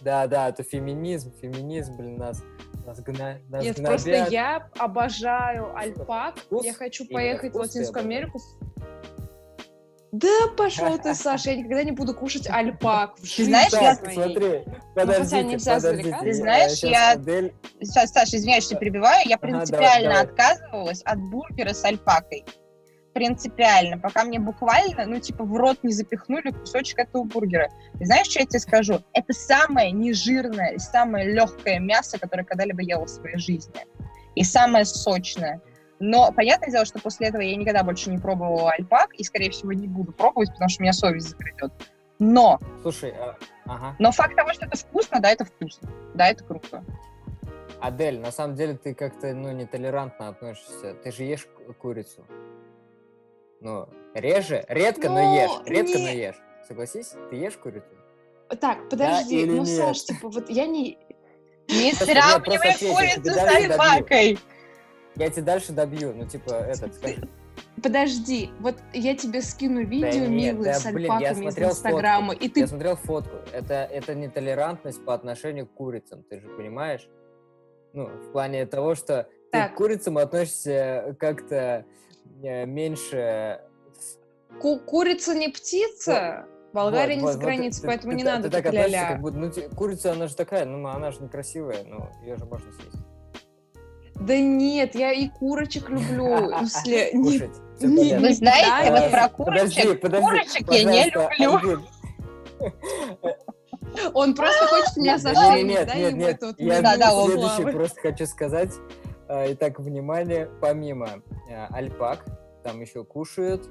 Да, да, это феминизм, феминизм, блин, нас, нас, гна, нас
Нет,
гнобят.
просто я обожаю альпак.
Вкус?
Я хочу
Именно
поехать в
вкус ты
Латинскую? Америку. Да пошел ты, Саша, я никогда не буду кушать альпак
знаешь, я-
Так, смотри,
хотя
подождите,
нельзя
подождите.
зарекаться.
Ты знаешь, я- Сейчас, Саша, извиняюсь, что перебиваю. Я
Ага, давай,
принципиально
давай.
отказывалась от бургера с альпакой. Принципиально. Пока мне буквально, ну, типа, в рот не запихнули кусочек этого бургера. И знаешь, что я тебе скажу? Это самое нежирное и самое легкое мясо, которое когда-либо ела в своей жизни. И самое сочное. Но понятное дело, что после этого я никогда больше не пробовала альпак, и, скорее всего, не буду пробовать, потому что меня совесть загребет. Но,
Слушай, а, ага.
но факт того, что это вкусно, да, это вкусно. Да, это круто.
Адель, на самом деле ты как-то, ну, нетолерантно относишься. Ты же ешь ку- курицу. Ну, реже, редко, но
Ну,
ешь. Редко, но
не-
ешь. Согласись, ты ешь курицу?
Так, подожди,
или
ну,
нет?
Саш, типа, вот я не...
Не сравнивай курицу с альпакой.
Я тебе дальше добью. Ну, типа, этот.
Подожди, вот я тебе скину видео
нет,
милые
да,
с
блин, я
альпаками из Инстаграма,
фотку.
и ты
Я смотрел фотку. Это, это нетолерантность по отношению к курицам, ты же понимаешь? Ну, в плане того, что ты
Так.
к курицам относишься как-то э, меньше... с-
Ку- курица не птица, Болгария
Вот,
не
вот,
с
вот
границы,
ты-
поэтому
ты
не
та-
надо
ты так
ля-ля.
как будто, ну, курица, она же такая, ну, она же некрасивая, ну, ее же можно съесть.
Да нет, я и курочек люблю. Не-
понятно.
Вы знаете, вот про курочек,
подожди,
курочек я не люблю.
Он просто хочет меня
Нет, нет, нет,
да,
нет,
ему
нет,
вот
я
Да, да,
славы.
просто хочу сказать. А, Итак, внимание, помимо э, альпак, там еще кушают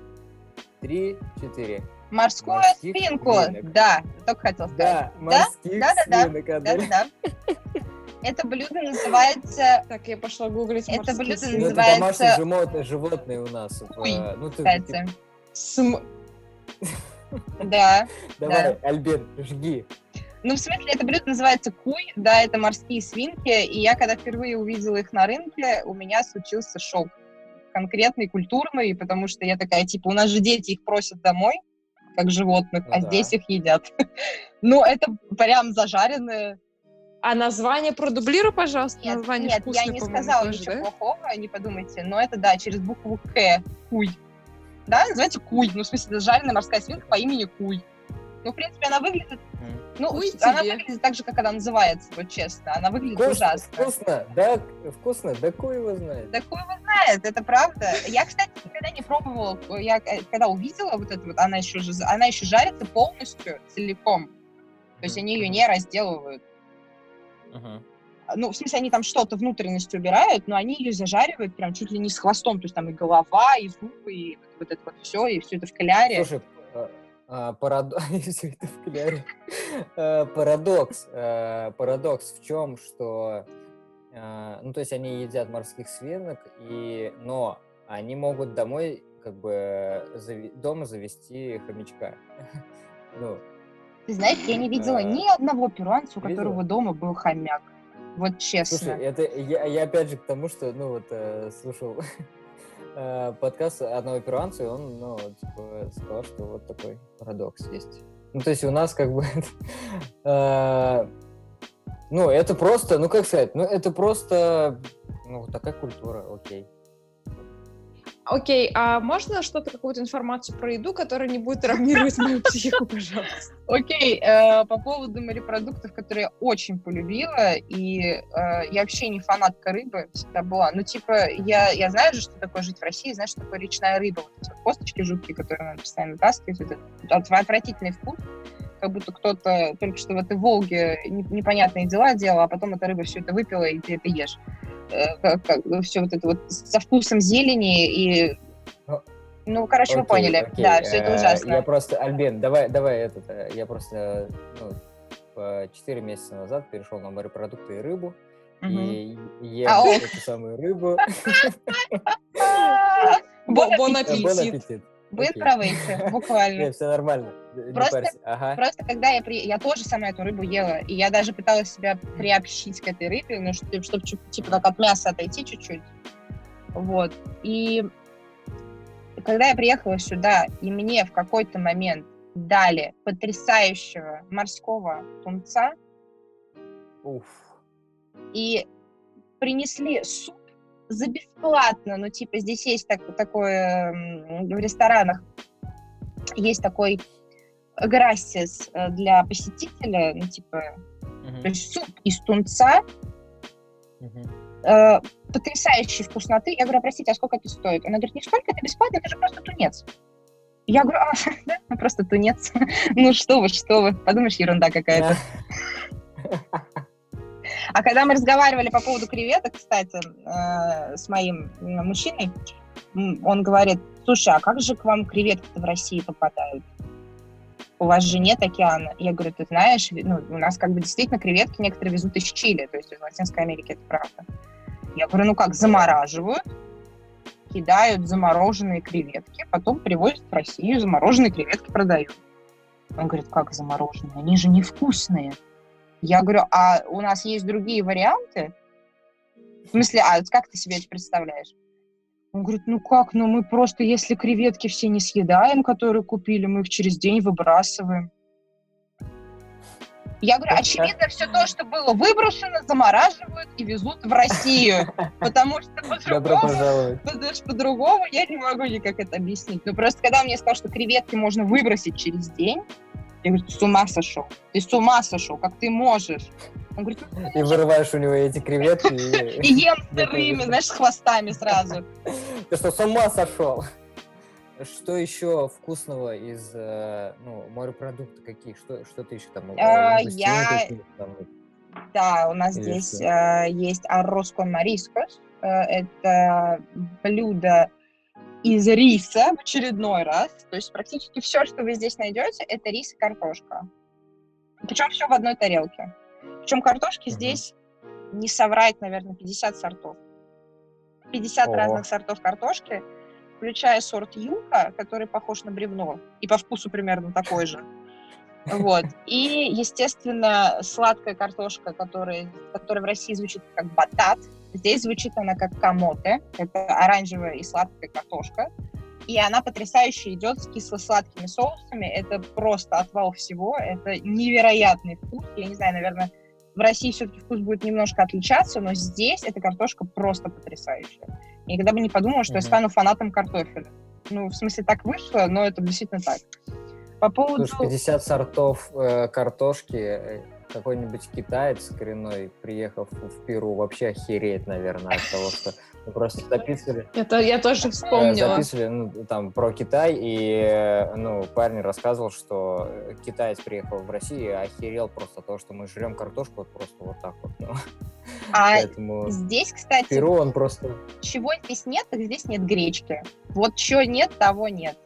три-четыре.
Морскую
Морских
свинку.
свинок.
Да, только хотел сказать.
Да, морских
Да, да, да.
Адель.
Да, да. Это блюдо называется,
Так, я пошла гуглить
Это
морские
блюдо
свинки.
Ну, это
называется-
домашние животные, животные у нас. в,
Куй,
э, Ну, ты,
кстати.
См-
Да. (laughs)
давай, Альбин, жги.
Ну, в смысле, это блюдо называется куй, да, это морские свинки, и я, когда впервые увидела их на рынке, у меня случился шок. Конкретный, культурный, потому что я такая, типа, у нас же дети их просят домой, как животных,
Ну
а
да.
здесь их едят. (laughs) Ну, это прям зажаренное.
А название продублируй, пожалуйста.
Нет,
название
нет, я
вкусное,
не
по-моему,
сказала
тоже,
ничего
да?
плохого, не подумайте, но это, да, через букву К, куй. Да, называется куй, ну, в смысле, это жареная морская свинка по имени куй. Ну, в принципе, она выглядит, ну,
Куй
она
тебе.
выглядит так же, как она называется, вот честно. Она выглядит
Вкусно,
ужасно.
вкусно, да, вкусно, да кой его знает.
Да хуй его знает, это правда. Я, кстати, никогда не пробовала. Я э, когда увидела вот это вот, она еще, же- она еще жарится полностью, целиком. То есть они ее не разделывают.
Мгм.
Ну, в смысле, они там что-то внутренность убирают, но они ее зажаривают прям чуть ли не с хвостом. То есть там и голова, и зубы, и вот это вот все, и все это в кляре.
Слушай, а, а. А, (laughs) парадокс. а, Парадокс в чем, что а, ну, то есть они едят морских свинок, и, но они могут домой как бы зави- дома завести хомячка. (laughs) Ну,
Ты знаешь, я не видела ни одного перуанца, у которого дома был хомяк. Вот честно.
Слушай, это я, я опять же к тому, что, ну вот, э, слушал (laughs) э, подкаст одного перуанца, и он, ну, типа, сказал, что вот такой парадокс есть. Ну, то есть у нас как бы, (laughs) э, ну, это просто, ну, как сказать, ну, это просто, ну, такая культура, окей.
Окей, а можно что-то, какую-то информацию про еду, которая не будет травмировать мою психику, пожалуйста?
Окей, э, по поводу морепродуктов, которые я очень полюбила, и э, я вообще не фанатка рыбы всегда была. Ну, типа, я, я знаю же, что такое жить в России, знаю, что такое речная рыба. Вот эти вот косточки жуткие, которые надо постоянно вытаскивать. Это отвратительный вкус как будто кто-то только что в этой Волге непонятные дела делал, а потом эта рыба все это выпила, и ты это ешь. Э, как, как, все вот это вот со вкусом зелени и ну, ну короче, окей, вы поняли. Окей. Да, все это э, ужасно.
Я просто, Альбин, давай, давай этот, э, я просто ну, 4 месяца назад перешел на морепродукты и рыбу, угу. и ем а, эту самую рыбу. (laughs)
Бон аппетит.
Вы правы, буквально.
Нет, все нормально.
Просто, ага. просто когда я при... Я тоже сама эту рыбу ела, и я даже пыталась себя приобщить к этой рыбе, ну, чтобы, чтобы типа как от мяса отойти чуть-чуть. Вот. И когда я приехала сюда, и мне в какой-то момент дали потрясающего морского тунца,
Уф.
и принесли суп за бесплатно. Ну, типа, здесь есть так, такое в ресторанах, есть такой грассис э, для посетителя, ну, типа, uh-huh. то есть суп из тунца, uh-huh. э, потрясающей вкусноты. Я говорю, «А, простите, а сколько это стоит? Она говорит, не сколько, это бесплатно, это же просто тунец. Я говорю, а, (laughs) да, ну, просто тунец. (laughs) ну что вы, что вы, подумаешь, ерунда какая-то. А когда мы разговаривали по поводу креветок, кстати, э, с моим мужчиной, он говорит, слушай, а как же к вам креветки в России попадают? У вас же нет океана. Я говорю, ты знаешь, ну, у нас как бы действительно креветки некоторые везут из Чили, то есть из Латинской Америки, это правда. Я говорю, ну как, замораживают, кидают замороженные креветки, потом привозят в Россию, замороженные креветки продают. Он говорит, как замороженные? Они же невкусные. Я говорю, а у нас есть другие варианты? В смысле, а как ты себе это представляешь? Он говорит, ну как, ну мы просто, если креветки все не съедаем, которые купили, мы их через день выбрасываем. Я говорю, очевидно, все то, что было выброшено, замораживают и везут в Россию. (laughs) Потому что по-другому, потому что по-другому я не могу никак это объяснить. Ну просто когда мне сказали, что креветки можно выбросить через день, я говорю, ты с ума сошел? Ты с ума сошел? Как ты можешь?
Он говорит, ну, и вырываешь у него эти креветки.
И ем сырыми, знаешь, с хвостами сразу. (laughs)
Ты что, с ума сошел? Что еще вкусного из э, ну, морепродукта каких? Что, что ты еще там?
А, я... Да, у нас здесь э, есть арроз кон марискос. Э, это блюдо из риса в очередной раз. То есть практически все, что вы здесь найдете, это рис и картошка. Причем все в одной тарелке. Причем картошки mm-hmm. здесь, не соврать, наверное, 50 сортов. 50 О. разных сортов картошки, включая сорт юка, который похож на бревно, и по вкусу примерно такой же. Вот. И, естественно, сладкая картошка, которая, которая в России звучит как батат, Здесь звучит она как камоте. Это оранжевая и сладкая картошка. И она потрясающе идет с кисло-сладкими соусами. Это просто отвал всего. Это невероятный вкус. Я не знаю, наверное, в России все-таки вкус будет немножко отличаться, но здесь эта картошка просто потрясающая. Я никогда бы не подумала, что mm-hmm. я стану фанатом картофеля. Ну, в смысле, так вышло, но это действительно так.
По поводу... Слушай, 50 сортов э, картошки э, какой-нибудь китаец коренной, приехав в Перу, вообще охереет, наверное, от того, что мы просто записывали.
Это я тоже э, вспомнила.
Записывали ну, там про Китай, и э, ну, парень рассказывал, что китаец приехал в Россию и охерел просто то, что мы жрем картошку вот просто вот так вот. Ну.
А Поэтому здесь, кстати,
Перу он просто...
Чего здесь нет, так здесь нет гречки. Вот чего нет, того нет.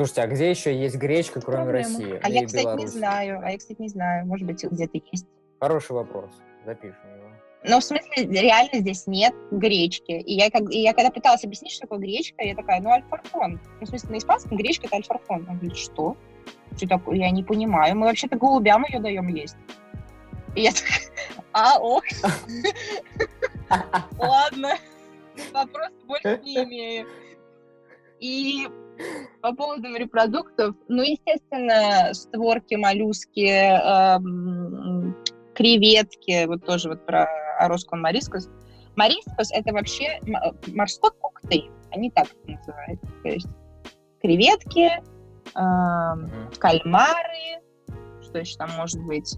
Слушайте, а где еще есть гречка, кроме Проблема. России?
А я, кстати, Беларуси? не знаю. А я, кстати, не знаю. Может быть, где-то есть.
Хороший вопрос. Запишем его.
Ну, в смысле, реально здесь нет гречки. И я, как, и я когда пыталась объяснить, что такое гречка, я такая, ну, альфарфон. Ну, в смысле, на испанском гречка — это альфарфон. Он говорит, что? Что такое? Я не понимаю. Мы вообще-то голубям ее даем есть. И я такая, а, ох. (laughs) Ладно. Вопрос больше не имею. И (laughs) по поводу морепродуктов, ну, естественно, створки, моллюски, эм, креветки, вот тоже вот про Ороскон Марискус. Марискос — это вообще м- морской коктейль. Они так это называют. То есть креветки, эм, кальмары, что еще там может быть?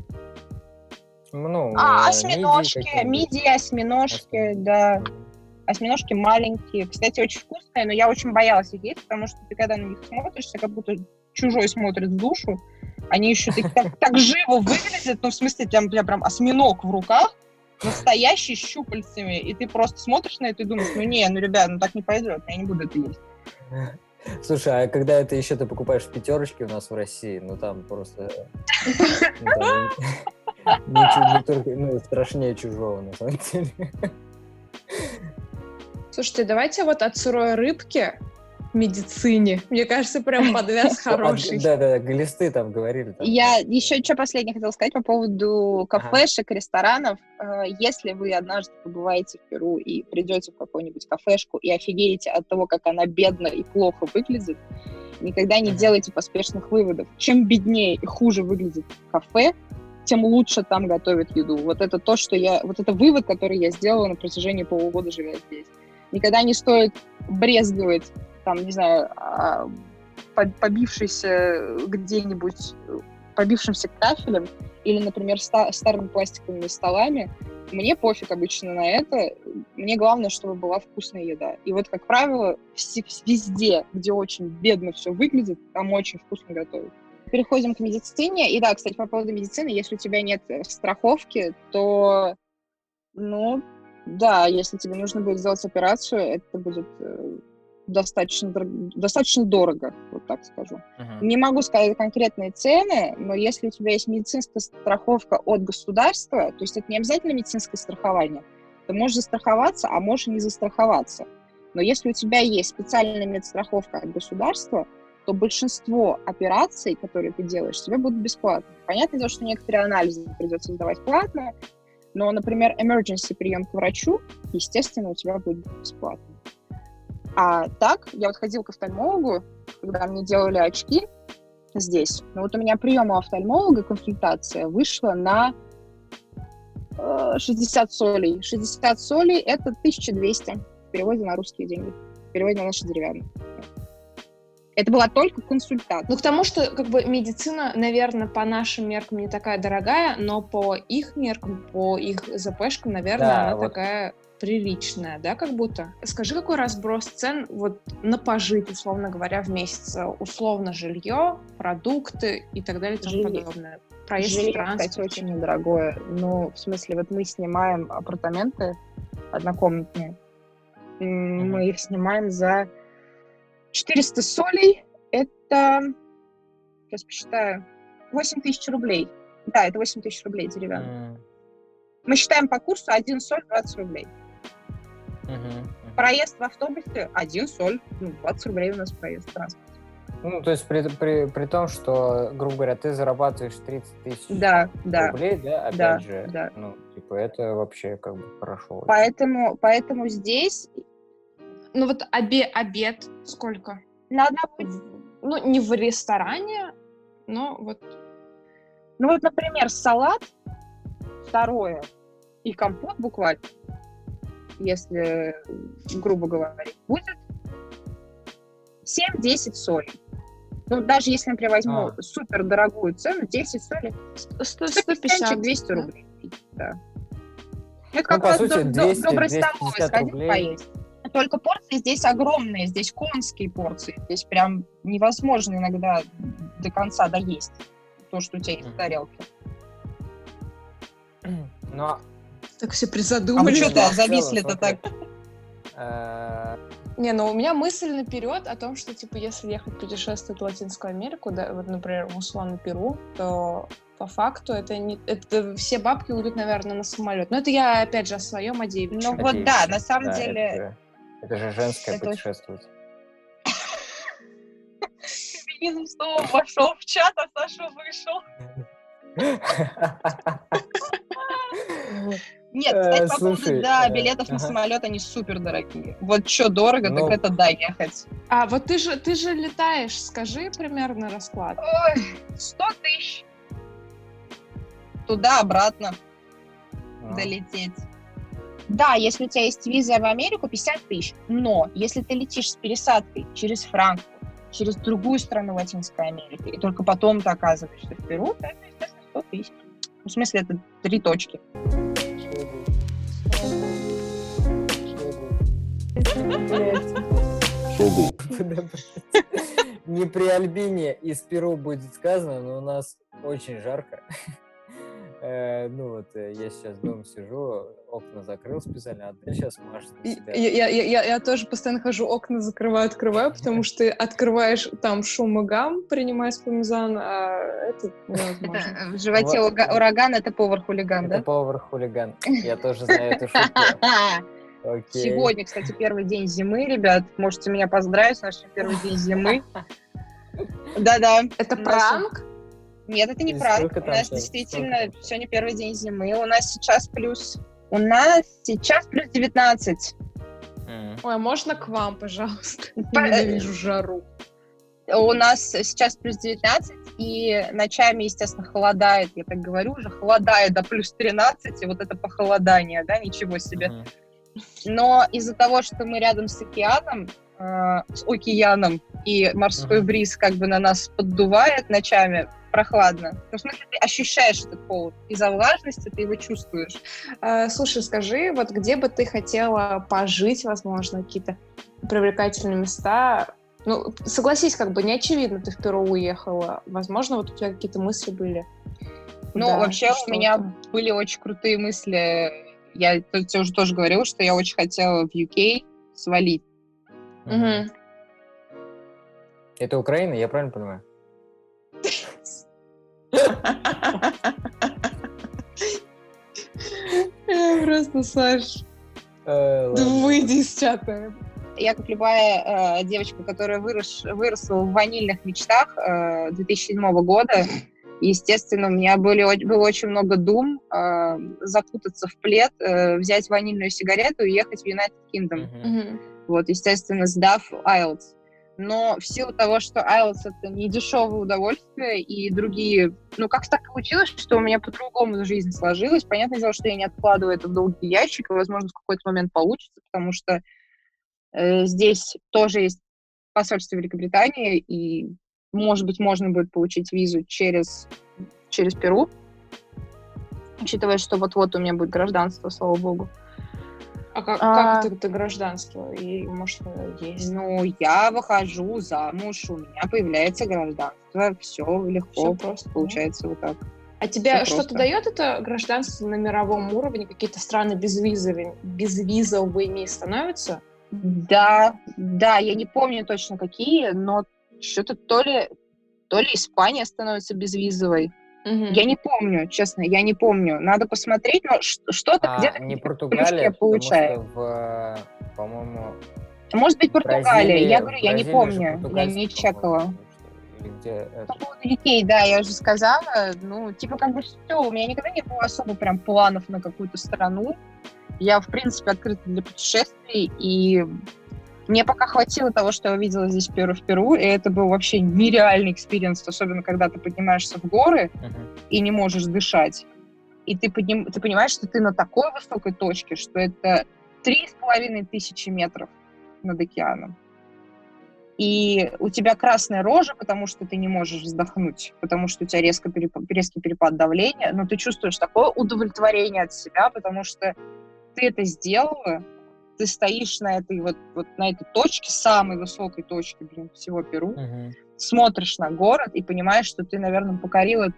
Ну,
А,
э,
осьминожки, мидии, осьминожки,
Осьминожки.
да. Осьминожки маленькие. Кстати, очень вкусные, но я очень боялась их есть, потому что ты когда на них смотришься, как будто чужой смотрит в душу. Они еще так, так- (laughs) так живо выглядят, ну, в смысле, прям, прям, прям осьминог в руках, настоящий, с щупальцами, и ты просто смотришь на это и думаешь, ну, не, ну, ребят, ну, так не пойдет, я не буду это есть. (laughs)
Слушай, а когда это еще ты покупаешь в пятерочке у нас в России, ну там просто... (laughs) ну, там не не только- ну, страшнее чужого, на самом деле.
Слушайте, давайте вот от сырой рыбки медицине. Мне кажется, прям (laughs) подвяз хороший.
Да-да-да, глисты там говорили. там.
Я еще что последнее хотела сказать по поводу кафешек, ресторанов. Э, Если вы однажды побываете в Перу и придете в какую-нибудь кафешку и офигеете от того, как она бедно и плохо выглядит, никогда не делайте поспешных выводов. Чем беднее и хуже выглядит кафе, тем лучше там готовят еду. Вот это то, что я... Вот это вывод, который я сделала на протяжении полугода, живя здесь. Никогда не стоит брезговать, там, не знаю, а, по- побившийся где-нибудь, побившимся кафелем или, например, ста- старыми пластиковыми столами. Мне пофиг обычно на это. Мне главное, чтобы была вкусная еда. И вот, как правило, везде, где очень бедно все выглядит, там очень вкусно готовят. Переходим к медицине. И да, кстати, по поводу медицины, если у тебя нет э, страховки, то, ну, да, если тебе нужно будет сделать операцию, это будет э, достаточно, достаточно дорого, вот так скажу.
Мгм.
Не могу сказать конкретные цены, но если у тебя есть медицинская страховка от государства, то есть это не обязательно медицинское страхование, ты можешь застраховаться, а можешь не застраховаться. Но если у тебя есть специальная медстраховка от государства, то большинство операций, которые ты делаешь, тебе будут бесплатно. Понятное дело, что некоторые анализы придется сдавать платно, но, например, emergency прием к врачу, естественно, у тебя будет бесплатно. А так, я вот ходила к офтальмологу, когда мне делали очки здесь. Но вот у меня прием у офтальмолога, консультация, вышла на э, 60 солей. 60 солей — это 1200 в переводе на русские деньги. В переводе на наши деревянные. Это была только консультация.
Ну, к тому, что как бы медицина, наверное, по нашим меркам не такая дорогая, но по их меркам, по их ЗПшкам, наверное,
Да,
она
вот.
такая приличная, да, как будто. Скажи, какой разброс цен вот на пожить, условно говоря, в месяц? Условно жилье, продукты и так далее и тому
Жилье.
подобное. Проезд в
Жилье,
транспорте.
кстати, очень недорогое. Ну, в смысле, вот мы снимаем апартаменты однокомнатные.
Мгм.
Мы их снимаем за 400 солей. Это, сейчас посчитаю, 8 тысяч рублей. Да, это 8 тысяч рублей деревянных.
М,
Мы считаем по курсу 1 соль 20 рублей.
мгм.
Проезд в автобусе 1 соль. Ну, 20 рублей у нас проезд в транспорте.
Ну, то есть при, при, при том, что, грубо говоря, ты зарабатываешь 30 тысяч
Да, да.
рублей, да, опять
да,
же,
да.
ну, типа, это вообще как бы хорошо.
Поэтому, поэтому здесь
Ну вот обе- обед сколько?
надо быть
Ну, не в ресторане, но вот
Ну вот, например, салат, второе, и компот буквально, если грубо говорить, будет 7-10 солей. Ну, даже если, например, возьму
А.
супер дорогую цену, 10 солей,
100,
150
150.
200
да?
рублей. Да. Это
Ну,
как
по
раз
сути,
до- до-
200,
доброй
250
столовой сходить
рублей.
поесть. Только порции здесь огромные, здесь конские порции. Здесь прям невозможно иногда до конца доесть то, что у тебя есть в тарелке.
Ну, а
Так все
А вы
призадумались.
что-то
в целом,
зависли-то так?
Не, ну у меня мысль наперед о том, что, типа, если ехать путешествовать в Латинскую Америку, да, вот, например, в условно Перу, то по факту это не... Это все бабки уйдут, наверное, на самолет. Но это я, опять же, о своем, о девичьем.
Ну, вот да, на самом
Да,
деле-
Это, это же женское
Это
путешествовать.
Феминизм снова вошел в чат, а Саша вышел. Нет,
Э,
кстати, по поводу, да,
э,
билетов на самолет, они супер дорогие. Вот что дорого,
Ну.
так это да, ехать.
А вот ты же, ты же летаешь, скажи примерно расклад.
Ой, 100 тысяч. Туда-обратно
Ну,
долететь. Да, если у тебя есть виза в Америку, 50 тысяч. Но если ты летишь с пересадкой через Франкфурт, через другую страну Латинской Америки, и только потом ты оказываешься в Перу, то это, естественно, 100 тысяч. В смысле, это три точки.
Не при Альбине из Перу будет сказано, но у нас очень жарко. Э, ну вот, э, я сейчас дома сижу, окна закрыл специально, а ты сейчас машешь на себя.
Я, я, я, я тоже постоянно хожу, окна закрываю, открываю, потому что ты открываешь там шум и гам, принимая спумизан, а это невозможно.
В животе
Вот.
ураган — это повар-хулиган,
Это
да?
повар-хулиган. (laughs) Я тоже знаю эту шутку. Окей.
Сегодня, кстати, первый день зимы, ребят. Можете меня поздравить с нашим первый день зимы. (laughs) Да-да.
Это пранк?
Нет, это не пранк. У нас
сейчас?
действительно
Сколько
сегодня первый день зимы. У нас сейчас плюс... У нас сейчас плюс 19.
М.
Ой, а можно к вам, пожалуйста?
По-
Ненавижу жару.
У нас сейчас плюс 19, и ночами, естественно, холодает. Я так говорю, уже холодает до плюс 13, и вот это похолодание, да, ничего себе.
Мгм.
Но из-за того, что мы рядом с океаном, э, с океаном, и морской бриз как бы на нас поддувает ночами, прохладно. Ну, в смысле, ты ощущаешь этот холод. Из-за влажности ты его чувствуешь.
А, слушай, скажи, вот где бы ты хотела пожить, возможно, какие-то привлекательные места? Ну, согласись, как бы не очевидно, ты в Перу уехала. Возможно, вот у тебя какие-то мысли были.
Ну,
Да,
вообще, у меня были очень крутые мысли. Я тебе уже тоже говорила, что я очень хотела в UK свалить.
Мгм. Это Украина, я правильно понимаю?
Просто, Саш,
Э,
выйди из чата.
Я, как любая э, девочка, которая вырос, выросла в ванильных мечтах э, 2007 года, естественно, у меня были, было очень много дум э, закутаться в плед, э, взять ванильную сигарету и ехать в United Kingdom.
Мгм.
Вот, естественно, сдав IELTS. Но в силу того, что IELTS — это не дешевое удовольствие, и другие... Ну, как так получилось, что у меня по-другому жизнь сложилась. Понятное дело, что я не откладываю это в долгий ящик, и, возможно, в какой-то момент получится, потому что э, здесь тоже есть посольство Великобритании, и, может быть, можно будет получить визу через, через Перу, учитывая, что вот-вот у меня будет гражданство, слава богу.
А как,
А.
как ты, ты гражданство? И, может, есть?
Ну, я выхожу замуж, у меня появляется гражданство, все легко
Все просто.
получается вот так.
А тебе
Всё
что-то дает это гражданство на мировом уровне? Какие-то страны безвизовыми, безвизовыми становятся?
Да, да, я не помню точно какие, но что-то то ли, то ли Испания становится безвизовой.
Мгм.
Я не помню, честно, я не помню. Надо посмотреть, но что-то
А,
где-то
не Португалия,
получаю.
что в, по-моему,
Может быть, Португалия.
Бразилия-
я говорю, я не помню, я не чекала.
где?
По поводу UK, да, я уже сказала. Ну, типа, как бы все, у меня никогда не было особо прям планов на какую-то страну. Я, в принципе, открыта для путешествий, и мне пока хватило того, что я увидела здесь Перу, в Перу, и это был вообще нереальный experience, особенно когда ты поднимаешься в горы и не можешь дышать. И ты, подним... ты понимаешь, что ты на такой высокой точке, что это три с половиной тысячи метров над океаном. И у тебя красная рожа, потому что ты не можешь вздохнуть, потому что у тебя резко переп- резкий перепад давления, но ты чувствуешь такое удовлетворение от себя, потому что ты это сделала, ты стоишь на этой вот, вот на этой точке, самой высокой точке, блин, всего Перу,
Мгм.
смотришь на город и понимаешь, что ты, наверное, покорила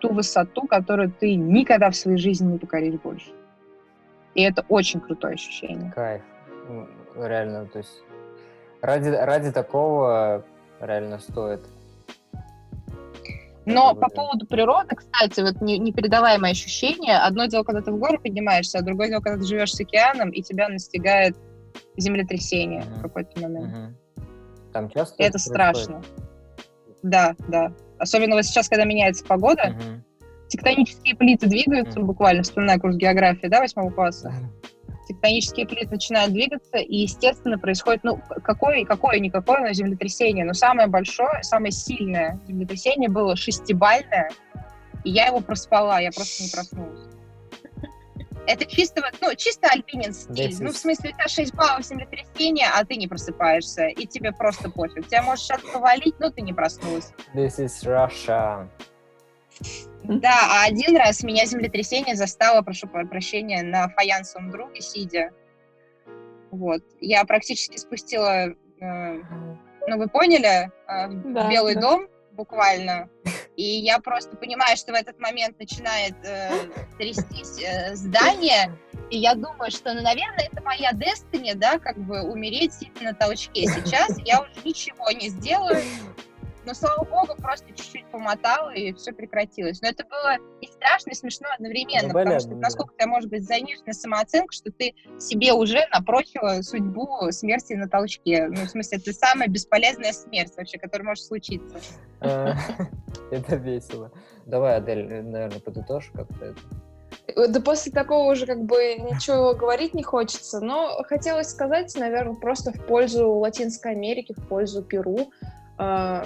ту высоту, которую ты никогда в своей жизни не покоришь больше. И это очень крутое ощущение.
Кайф. Реально, то есть ради, ради такого реально стоит.
Но по поводу природы, кстати, вот не- непередаваемое ощущение. Одно дело, когда ты в горы поднимаешься, а другое дело, когда ты живешь с океаном, и тебя настигает землетрясение в
Мгм.
какой-то момент.
Мгм. Там часто
И это
происходит?
страшно. Да, да. Особенно вот сейчас, когда меняется погода,
Мгм.
тектонические плиты двигаются
Мгм.
буквально, вспоминая курс географии, да, восьмого класса. Тектонические плиты начинают двигаться, и, естественно, происходит, ну, какое, какое-никакое, но землетрясение. Но самое большое, самое сильное землетрясение было шестибальное, и я его проспала, я просто не проснулась. Это чисто, ну, чисто альпинин стиль. Ну, в смысле, у тебя 6 баллов землетрясения, а ты не просыпаешься, и тебе просто пофиг. Тебя может что-то повалить, но ты не проснулась.
This is Russia.
Да, а один раз меня землетрясение застало, прошу про- прощения, на фаянсовом друге сидя. Вот. Я практически спустила, э, ну, вы поняли, э, в
Да,
Белый
да.
дом буквально. И я просто понимаю, что в этот момент начинает э, трястись э, здание, и я думаю, что, ну, наверное, это моя destiny, да, как бы умереть сидя на толчке. Сейчас я уже ничего не сделаю, но, слава богу, просто чуть-чуть помотала, и все прекратилось. Но это было и страшно, и смешно одновременно,
Ну,
потому
понятно,
что
да.
насколько тебя может быть заниженная самооценка, что ты себе уже напрочила судьбу смерти на толчке. Ну, в смысле, это самая бесполезная смерть вообще, которая может случиться.
Э, (laughs) Это весело. Давай, Адель, наверное, подытожь как-то это.
Э, Да после такого уже как бы ничего говорить не хочется, но хотелось сказать, наверное, просто в пользу Латинской Америки, в пользу Перу. Э,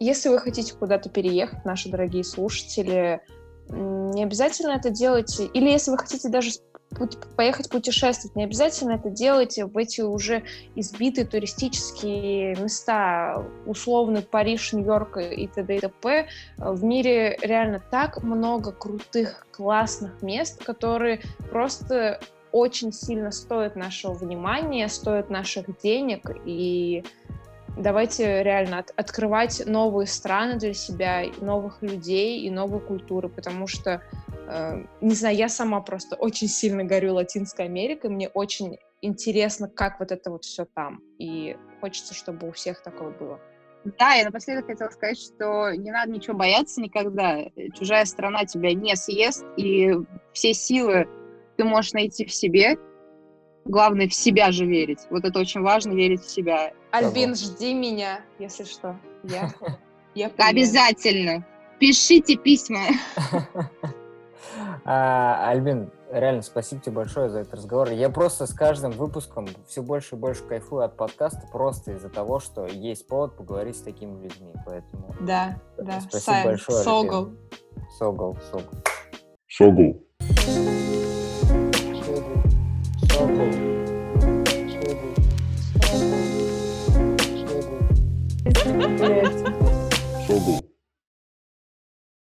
Если вы хотите куда-то переехать, наши дорогие слушатели, не обязательно это делайте. Или если вы хотите даже поехать путешествовать, не обязательно это делайте в эти уже избитые туристические места, условно Париж, Нью-Йорк и т.д. и т.п. В мире реально так много крутых, классных мест, которые просто очень сильно стоят нашего внимания, стоят наших денег, и давайте реально от- открывать новые страны для себя, новых людей и новые культуры, потому что, э, не знаю, я сама просто очень сильно горю Латинской Америкой, мне очень интересно, как вот это вот все там, и хочется, чтобы у всех такое было.
Да, я напоследок хотела сказать, что не надо ничего бояться никогда. Чужая страна тебя не съест, и все силы ты можешь найти в себе. Главное, в себя же верить. Вот это очень важно, верить в себя.
Альбин, жди меня, если что. Я, я. (laughs)
Обязательно. Пишите письма. (laughs)
А, Альбин, реально спасибо тебе большое за этот разговор. Я просто с каждым выпуском все больше и больше кайфую от подкаста просто из-за того, что есть повод поговорить с такими людьми. Поэтому
Да, да.
Спасибо
Сайн,
большое,
Согл.
Альбин. согол, согол.
Согл.